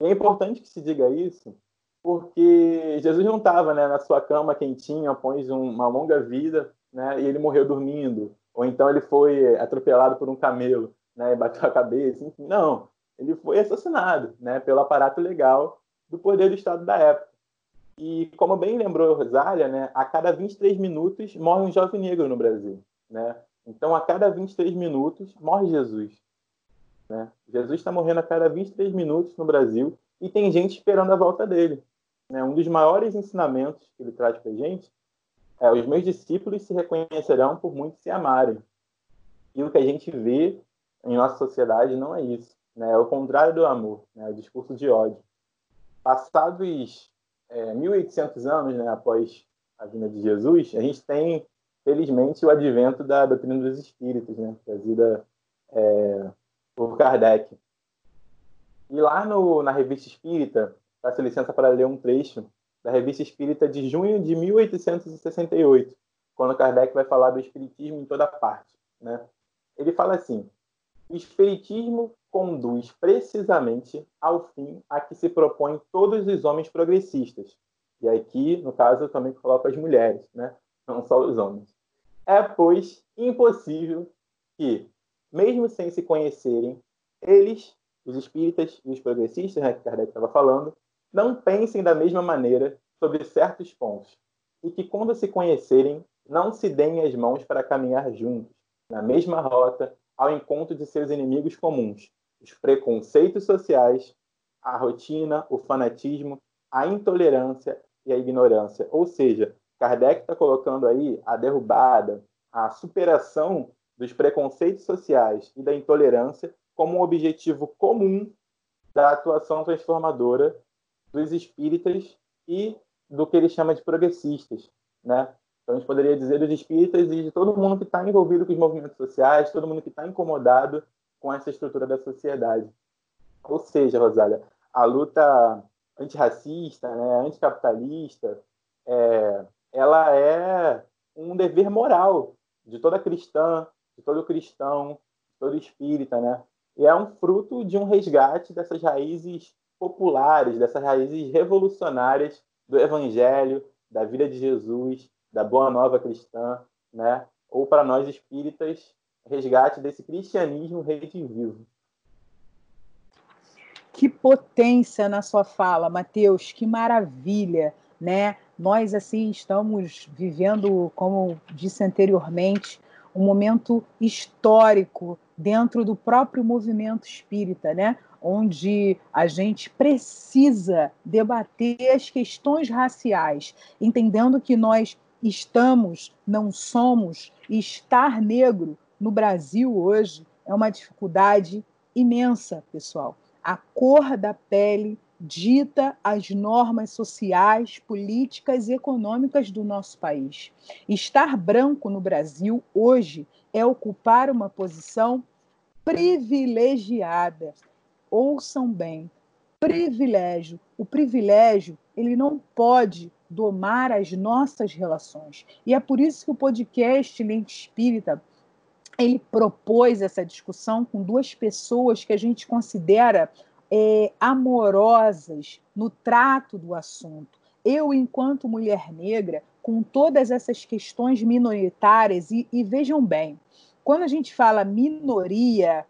[SPEAKER 3] E é importante que se diga isso, porque Jesus não estava né, na sua cama quentinha após uma longa vida né, e ele morreu dormindo, ou então ele foi atropelado por um camelo né, bateu a cabeça, enfim, não. Ele foi assassinado né, pelo aparato legal do poder do Estado da época. E como bem lembrou Rosália, né, a cada 23 minutos morre um jovem negro no Brasil. Né? Então, a cada 23 minutos morre Jesus. Né? Jesus está morrendo a cada 23 minutos no Brasil e tem gente esperando a volta dele. Né? Um dos maiores ensinamentos que ele traz para gente é: os meus discípulos se reconhecerão por muito se amarem. E o que a gente vê em nossa sociedade não é isso. Né? É o contrário do amor, né? é o discurso de ódio. Passados é, 1.800 anos né, após a vinda de Jesus, a gente tem, felizmente, o advento da doutrina dos espíritos, né? trazida é, por Kardec. E lá no, na Revista Espírita, peço licença para ler um trecho da Revista Espírita de junho de 1868, quando Kardec vai falar do Espiritismo em toda parte. Né? Ele fala assim: o Espiritismo conduz precisamente ao fim a que se propõem todos os homens progressistas. E aqui, no caso, eu também coloco as mulheres, né? não só os homens. É, pois, impossível que mesmo sem se conhecerem, eles, os espíritas e os progressistas, né, que Kardec estava falando, não pensem da mesma maneira sobre certos pontos e que, quando se conhecerem, não se deem as mãos para caminhar juntos, na mesma rota, ao encontro de seus inimigos comuns, os preconceitos sociais, a rotina, o fanatismo, a intolerância e a ignorância. Ou seja, Kardec está colocando aí a derrubada, a superação dos preconceitos sociais e da intolerância como um objetivo comum da atuação transformadora dos espíritas e do que ele chama de progressistas, né? Então a gente poderia dizer dos espíritas e de todo mundo que está envolvido com os movimentos sociais, todo mundo que está incomodado com essa estrutura da sociedade. Ou seja, Rosália, a luta antirracista, né, anticapitalista, é, ela é um dever moral de toda cristã, de todo cristão, de todo espírita, né? E é um fruto de um resgate dessas raízes populares, dessas raízes revolucionárias do Evangelho, da vida de Jesus, da boa nova cristã, né? Ou para nós espíritas, resgate desse cristianismo redivivo.
[SPEAKER 2] Que potência na sua fala, Mateus, que maravilha, né? Nós assim estamos vivendo, como disse anteriormente, um momento histórico dentro do próprio movimento espírita, né? onde a gente precisa debater as questões raciais, entendendo que nós estamos, não somos, estar negro no Brasil hoje é uma dificuldade imensa, pessoal. A cor da pele dita as normas sociais, políticas e econômicas do nosso país. Estar branco no Brasil hoje é ocupar uma posição privilegiada. Ouçam bem, privilégio. O privilégio, ele não pode domar as nossas relações. E é por isso que o podcast Lente Espírita ele propôs essa discussão com duas pessoas que a gente considera é, amorosas no trato do assunto. Eu, enquanto mulher negra, com todas essas questões minoritárias, e, e vejam bem, quando a gente fala minoria,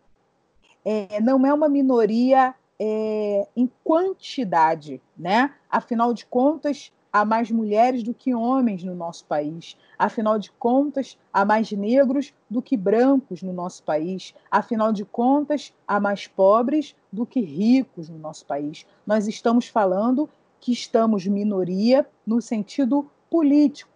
[SPEAKER 2] é, não é uma minoria é, em quantidade, né? Afinal de contas, há mais mulheres do que homens no nosso país. Afinal de contas, há mais negros do que brancos no nosso país. Afinal de contas, há mais pobres do que ricos no nosso país. Nós estamos falando que estamos minoria no sentido político.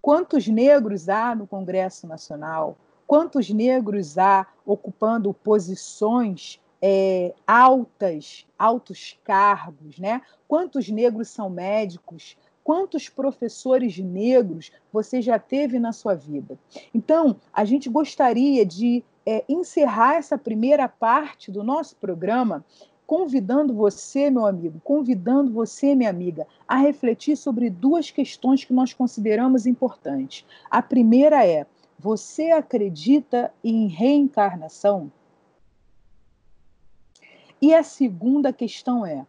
[SPEAKER 2] Quantos negros há no Congresso Nacional? Quantos negros há ocupando posições é, altas, altos cargos, né? Quantos negros são médicos? Quantos professores negros você já teve na sua vida? Então, a gente gostaria de é, encerrar essa primeira parte do nosso programa convidando você, meu amigo, convidando você, minha amiga, a refletir sobre duas questões que nós consideramos importantes. A primeira é: você acredita em reencarnação? E a segunda questão é: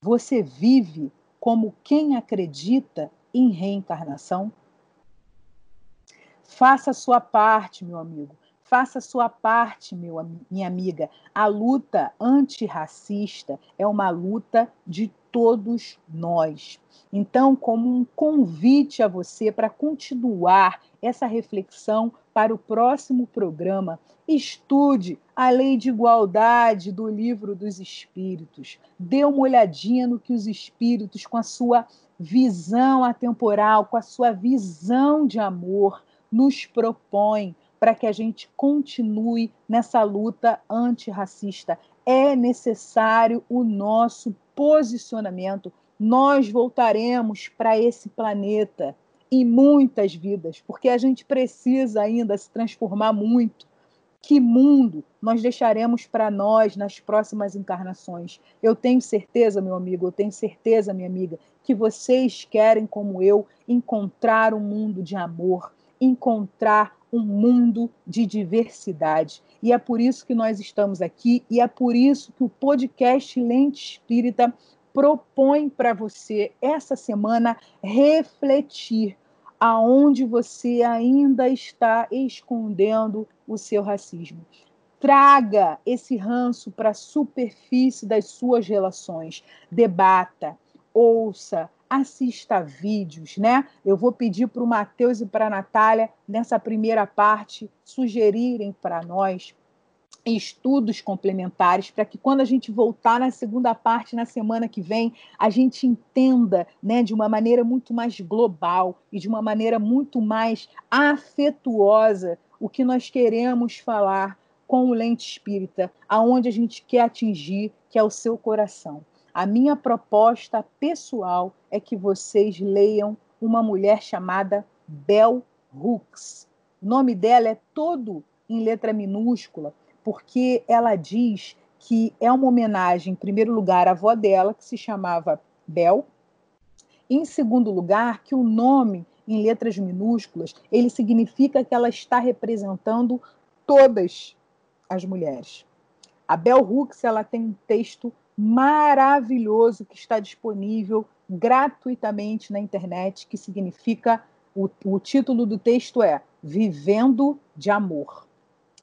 [SPEAKER 2] você vive como quem acredita em reencarnação? Faça a sua parte, meu amigo. Faça a sua parte, meu, minha amiga. A luta antirracista é uma luta de todos nós. Então, como um convite a você para continuar essa reflexão para o próximo programa, estude a Lei de Igualdade do Livro dos Espíritos. Dê uma olhadinha no que os espíritos, com a sua visão atemporal, com a sua visão de amor, nos propõem para que a gente continue nessa luta antirracista. É necessário o nosso posicionamento. Nós voltaremos para esse planeta em muitas vidas, porque a gente precisa ainda se transformar muito. Que mundo nós deixaremos para nós nas próximas encarnações? Eu tenho certeza, meu amigo, eu tenho certeza, minha amiga, que vocês querem, como eu, encontrar um mundo de amor, encontrar um mundo de diversidade. E é por isso que nós estamos aqui e é por isso que o podcast Lente Espírita propõe para você essa semana refletir aonde você ainda está escondendo o seu racismo. Traga esse ranço para a superfície das suas relações. Debata, ouça, assista vídeos, né? Eu vou pedir para o Matheus e para a Natália, nessa primeira parte, sugerirem para nós estudos complementares para que quando a gente voltar na segunda parte na semana que vem, a gente entenda, né, de uma maneira muito mais global e de uma maneira muito mais afetuosa o que nós queremos falar com o lente espírita, aonde a gente quer atingir, que é o seu coração. A minha proposta pessoal é que vocês leiam uma mulher chamada Bell Hooks. O nome dela é todo em letra minúscula, porque ela diz que é uma homenagem, em primeiro lugar, à avó dela, que se chamava Bel. Em segundo lugar, que o nome em letras minúsculas, ele significa que ela está representando todas as mulheres. A Bell Hooks ela tem um texto maravilhoso que está disponível gratuitamente na internet, que significa o, o título do texto é Vivendo de Amor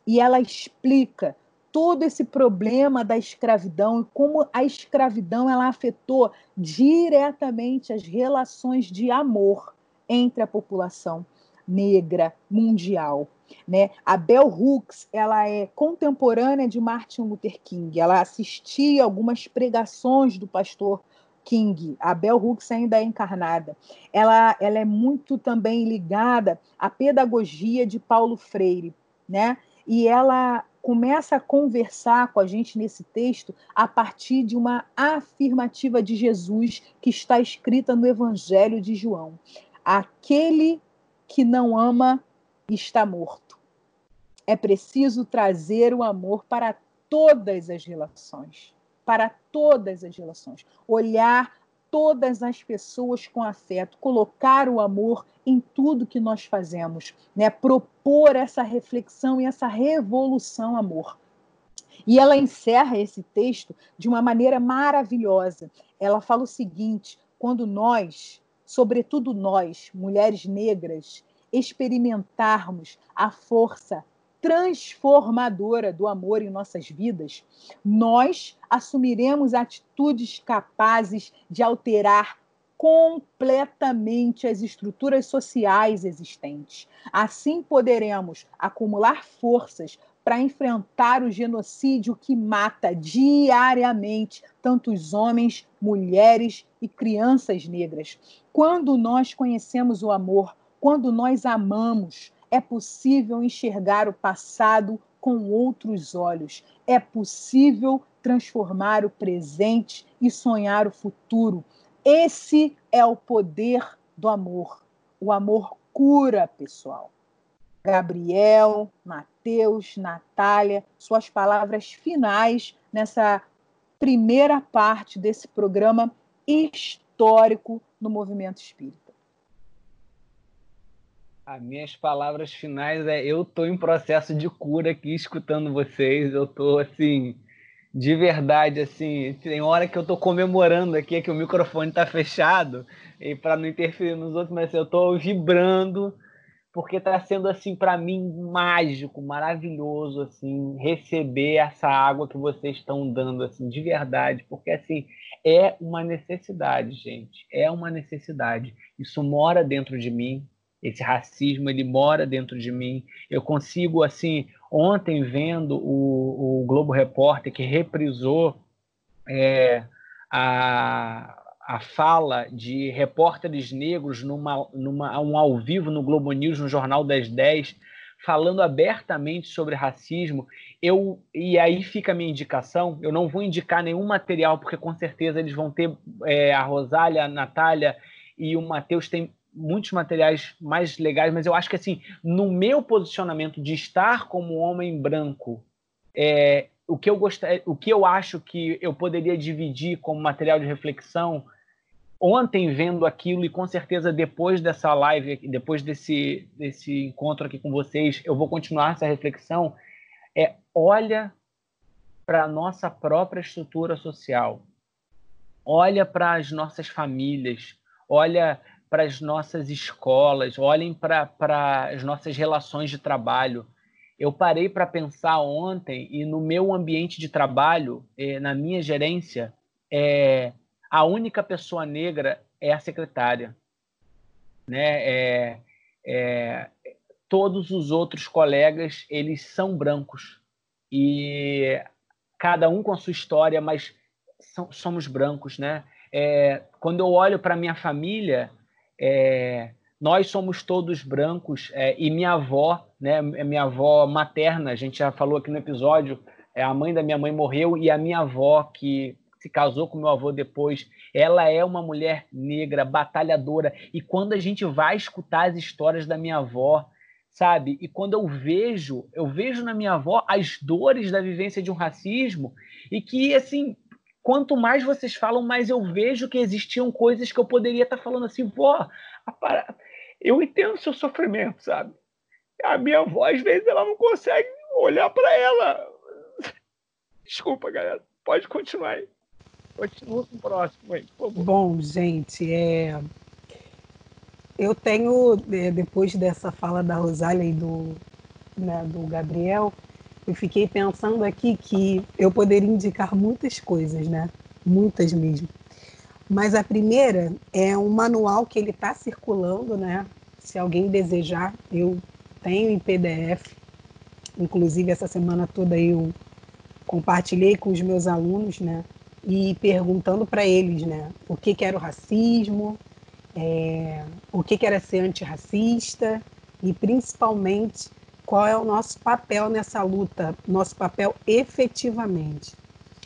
[SPEAKER 2] e ela explica todo esse problema da escravidão e como a escravidão ela afetou diretamente as relações de amor entre a população negra mundial. Né? A Bell Hooks ela é contemporânea de Martin Luther King. Ela assistia algumas pregações do pastor King. A Bell Hooks ainda é encarnada. Ela, ela é muito também ligada à pedagogia de Paulo Freire, né? E ela começa a conversar com a gente nesse texto a partir de uma afirmativa de Jesus que está escrita no Evangelho de João. Aquele que não ama está morto. É preciso trazer o amor para todas as relações para todas as relações. Olhar todas as pessoas com afeto, colocar o amor em tudo que nós fazemos, né? propor essa reflexão e essa revolução amor. E ela encerra esse texto de uma maneira maravilhosa. Ela fala o seguinte: quando nós, sobretudo nós, mulheres negras, experimentarmos a força transformadora do amor em nossas vidas, nós assumiremos atitudes capazes de alterar completamente as estruturas sociais existentes. Assim poderemos acumular forças para enfrentar o genocídio que mata diariamente tantos homens, mulheres e crianças negras. Quando nós conhecemos o amor, quando nós amamos, é possível enxergar o passado com outros olhos. É possível transformar o presente e sonhar o futuro. Esse é o poder do amor. O amor cura, pessoal. Gabriel, Mateus, Natália, suas palavras finais nessa primeira parte desse programa histórico no movimento espírita.
[SPEAKER 1] As minhas palavras finais é eu tô em processo de cura aqui escutando vocês, eu tô assim, de verdade assim, tem hora que eu tô comemorando aqui que o microfone tá fechado e para não interferir nos outros, mas assim, eu tô vibrando porque tá sendo assim para mim mágico, maravilhoso assim, receber essa água que vocês estão dando assim, de verdade, porque assim, é uma necessidade, gente, é uma necessidade. Isso mora dentro de mim, esse racismo ele mora dentro de mim. Eu consigo assim, ontem vendo o, o Globo Repórter que reprisou é, a, a fala de repórteres negros numa, numa um ao vivo no Globo News no Jornal das 10, falando abertamente sobre racismo. Eu e aí fica a minha indicação. Eu não vou indicar nenhum material porque com certeza eles vão ter é, a Rosália, a Natália e o Matheus têm muitos materiais mais legais, mas eu acho que assim, no meu posicionamento de estar como homem branco, é, o que eu gostar, o que eu acho que eu poderia dividir como material de reflexão ontem vendo aquilo e com certeza depois dessa live, depois desse desse encontro aqui com vocês, eu vou continuar essa reflexão é olha para a nossa própria estrutura social. Olha para as nossas famílias, olha para as nossas escolas, olhem para as nossas relações de trabalho. Eu parei para pensar ontem e no meu ambiente de trabalho, eh, na minha gerência, é, a única pessoa negra é a secretária. Né? É, é, todos os outros colegas, eles são brancos. E cada um com a sua história, mas são, somos brancos. Né? É, quando eu olho para minha família, é, nós somos todos brancos é, e minha avó, né, minha avó materna, a gente já falou aqui no episódio, é, a mãe da minha mãe morreu e a minha avó que se casou com meu avô depois, ela é uma mulher negra, batalhadora. E quando a gente vai escutar as histórias da minha avó, sabe? E quando eu vejo, eu vejo na minha avó as dores da vivência de um racismo e que assim, quanto mais vocês falam, mais eu vejo que existiam coisas que eu poderia estar falando assim, vó, eu entendo o seu sofrimento, sabe? A minha avó, às vezes, ela não consegue olhar para ela. (laughs) Desculpa, galera. Pode continuar aí. Continua com o próximo aí, por favor.
[SPEAKER 4] Bom, gente, é... eu tenho, depois dessa fala da Rosália e do, né, do Gabriel, eu fiquei pensando aqui que eu poderia indicar muitas coisas, né? Muitas mesmo. Mas a primeira é um manual que ele está circulando, né? Se alguém desejar, eu tenho em PDF. Inclusive, essa semana toda eu compartilhei com os meus alunos, né? E perguntando para eles, né? O que, que era o racismo, é, o que, que era ser antirracista e, principalmente, qual é o nosso papel nessa luta, nosso papel efetivamente.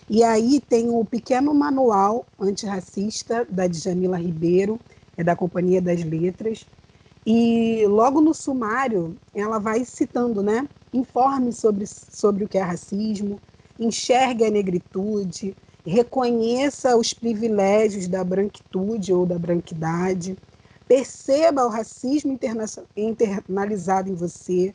[SPEAKER 4] E aí tem o pequeno manual antirracista da Djamila Ribeiro, é da Companhia das Letras, e logo no sumário ela vai citando, né? Informe sobre, sobre o que é racismo, enxergue a negritude, reconheça os privilégios da branquitude ou da branquidade, perceba o racismo internalizado em você,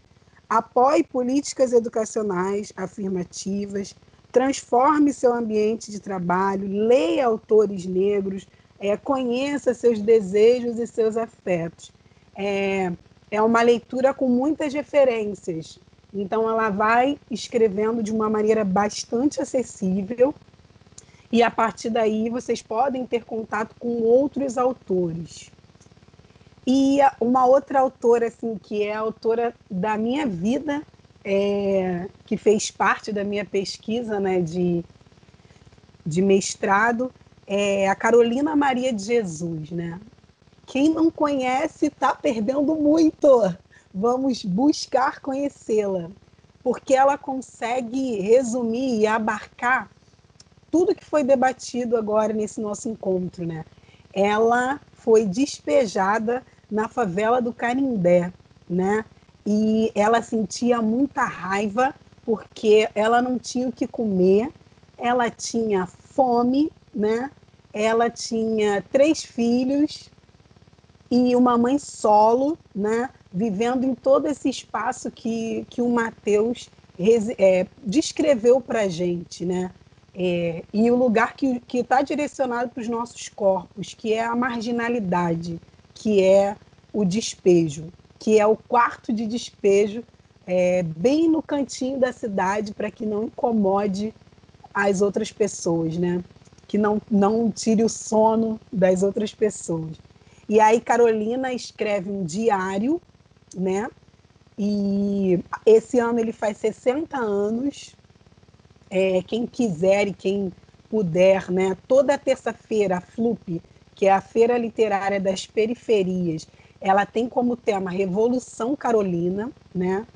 [SPEAKER 4] apoie políticas educacionais afirmativas, transforme seu ambiente de trabalho, leia autores negros, é, conheça seus desejos e seus afetos. É, é uma leitura com muitas referências. Então, ela vai escrevendo de uma maneira bastante acessível, e a partir daí vocês podem ter contato com outros autores. E uma outra autora, assim, que é autora da minha vida, é, que fez parte da minha pesquisa né, de, de mestrado, é a Carolina Maria de Jesus. Né? Quem não conhece está perdendo muito. Vamos buscar conhecê-la, porque ela consegue resumir e abarcar tudo que foi debatido agora nesse nosso encontro. Né? Ela foi despejada na favela do Canindé, né? e ela sentia muita raiva porque ela não tinha o que comer, ela tinha fome, né? Ela tinha três filhos e uma mãe solo, né? Vivendo em todo esse espaço que, que o Mateus é, descreveu para gente, né? É, e o lugar que está direcionado para os nossos corpos, que é a marginalidade, que é o despejo que é o quarto de despejo, é, bem no cantinho da cidade, para que não incomode as outras pessoas, né? Que não, não tire o sono das outras pessoas. E aí Carolina escreve um diário, né? E esse ano ele faz 60 anos. É, quem quiser e quem puder, né? Toda terça-feira a FLUP, que é a Feira Literária das Periferias, ela tem como tema Revolução Carolina, né?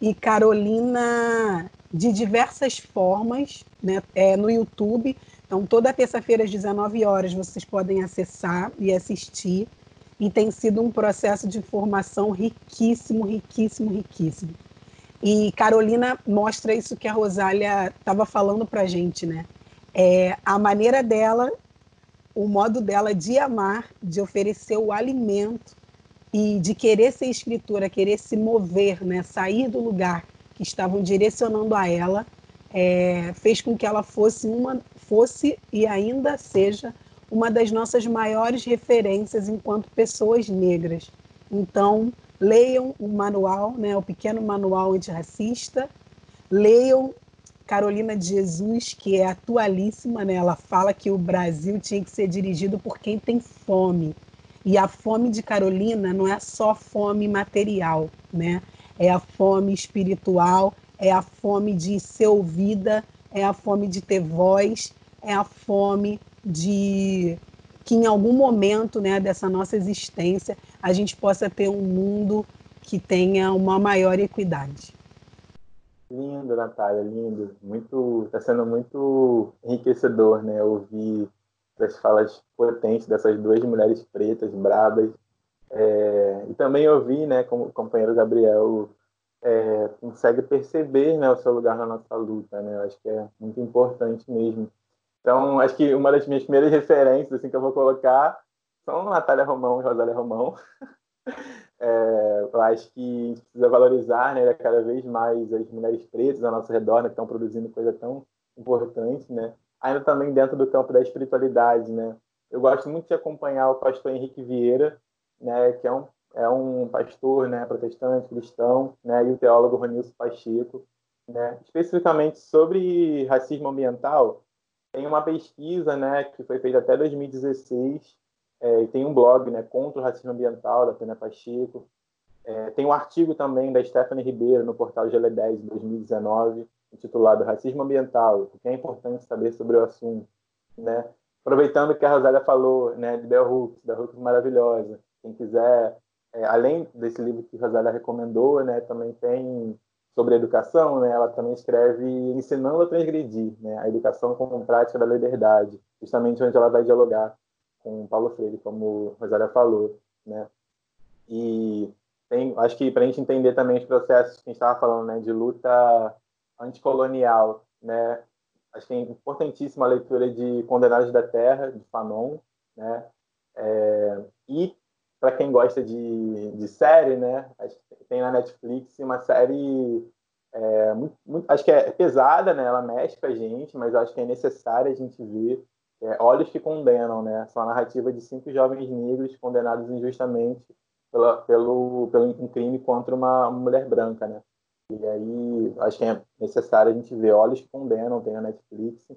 [SPEAKER 4] E Carolina de diversas formas, né? É no YouTube. Então, toda terça-feira às 19 horas vocês podem acessar e assistir. E tem sido um processo de formação riquíssimo, riquíssimo, riquíssimo. E Carolina mostra isso que a Rosália estava falando para a gente, né? É, a maneira dela, o modo dela de amar, de oferecer o alimento e de querer ser escritora, querer se mover, né, sair do lugar que estavam direcionando a ela, é, fez com que ela fosse uma, fosse e ainda seja uma das nossas maiores referências enquanto pessoas negras. Então, leiam o manual, né, o pequeno manual antirracista, leiam Carolina de Jesus, que é atualíssima, né? Ela fala que o Brasil tinha que ser dirigido por quem tem fome. E a fome de Carolina não é só fome material, né? É a fome espiritual, é a fome de ser ouvida, é a fome de ter voz, é a fome de que em algum momento, né, dessa nossa existência, a gente possa ter um mundo que tenha uma maior equidade.
[SPEAKER 3] Lindo, Natália, lindo. Muito, está sendo muito enriquecedor, né, ouvir das falas potentes dessas duas mulheres pretas, brabas. É, e também ouvi, né, como o companheiro Gabriel é, consegue perceber né, o seu lugar na nossa luta, né? Eu acho que é muito importante mesmo. Então, acho que uma das minhas primeiras referências assim, que eu vou colocar são Natália Romão e Rosália Romão. (laughs) É, eu acho que a gente precisa valorizar né, cada vez mais as mulheres pretas ao nosso redor, né, que estão produzindo coisa tão importante, né? ainda também dentro do campo da espiritualidade, né? Eu gosto muito de acompanhar o pastor Henrique Vieira, né, que é um, é um pastor né, protestante, cristão, né, e o teólogo Ronilson Pacheco, né, especificamente sobre racismo ambiental. Tem uma pesquisa né, que foi feita até 2016, é, e tem um blog né, contra o racismo ambiental, da Pena Pacheco, É, tem um artigo também da Stephanie Ribeiro no portal GL10 de 2019, intitulado Racismo Ambiental, o que é importante saber sobre o assunto. Né? Aproveitando que a Rosália falou né, de Bell Hooks, da Hooks maravilhosa, quem quiser, é, além desse livro que a Rosália recomendou, né, também tem sobre educação, né, ela também escreve Ensinando a Transgredir, né, a educação como prática da liberdade, justamente onde ela vai dialogar com Paulo Freire, como a Rosália falou. Né. E tem, acho que para a gente entender também os processos que a gente estava falando, né, de luta anticolonial, né, acho que é importantíssima a leitura de Condenados da Terra, de Fanon, né, é, e para quem gosta de, de série, né? Tem na Netflix uma série é, muito, muito, acho que é pesada, né? Ela mexe com a gente, mas acho que é necessária a gente ver. É, Olhos que Condenam, né? São narrativa de cinco jovens negros condenados injustamente pela, pelo, pelo um crime contra uma, uma mulher branca, né? E aí acho que é necessário a gente ver Olhos que Condenam, tem na Netflix.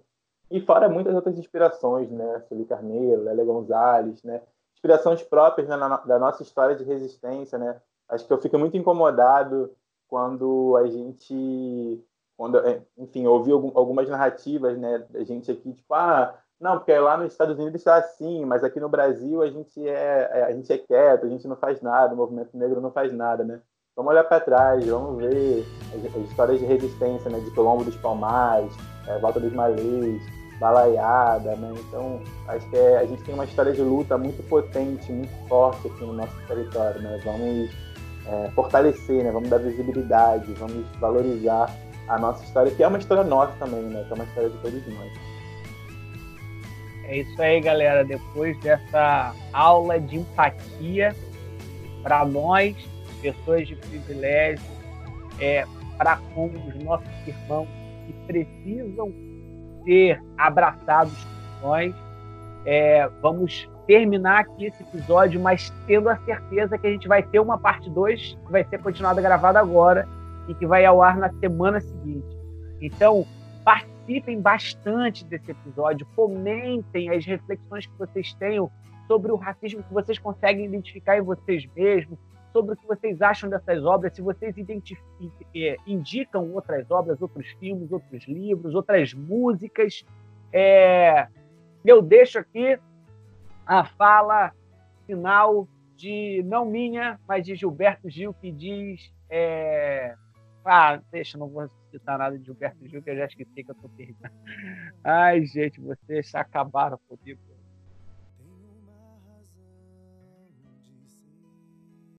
[SPEAKER 3] E fora muitas outras inspirações, né? Sueli Carneiro, Lélia Gonzalez, né? Inspirações próprias né, na, da nossa história de resistência, né? Acho que eu fico muito incomodado quando a gente, quando, é, enfim, ouvi algumas narrativas, né, da gente aqui, tipo, ah, não, porque lá nos Estados Unidos está assim, mas aqui no Brasil a gente é, é, a gente é quieto, a gente não faz nada, o movimento negro não faz nada, né? Vamos olhar para trás, vamos ver as, as, histórias de resistência, né, de Colombo dos Palmares, é, Volta dos Malês, balaiada, né? Então, acho que é, a gente tem uma história de luta muito potente, muito forte aqui no nosso território, né? Vamos é, fortalecer, né? Vamos dar visibilidade, vamos valorizar a nossa história, que é uma história nossa também, né? Que é uma história de todos nós.
[SPEAKER 1] É isso aí, galera. Depois dessa aula de empatia para nós, pessoas de privilégio, é, para com os nossos irmãos que precisam ser abraçados por nós. É, vamos terminar aqui esse episódio, mas tendo a certeza que a gente vai ter uma parte 2 que vai ser continuada gravada agora e que vai ao ar na semana seguinte. Então, participem bastante desse episódio, comentem as reflexões que vocês tenham sobre o racismo que vocês conseguem identificar em vocês mesmos, sobre o que vocês acham dessas obras, se vocês é, indicam outras obras, outros filmes, outros livros, outras músicas. É, eu deixo aqui a fala final de, não minha, mas de Gilberto Gil, que diz. É, ah, deixa, não vou citar nada de Gilberto Gil, que eu já esqueci que eu estou perdendo. (laughs) Ai, gente, vocês acabaram comigo.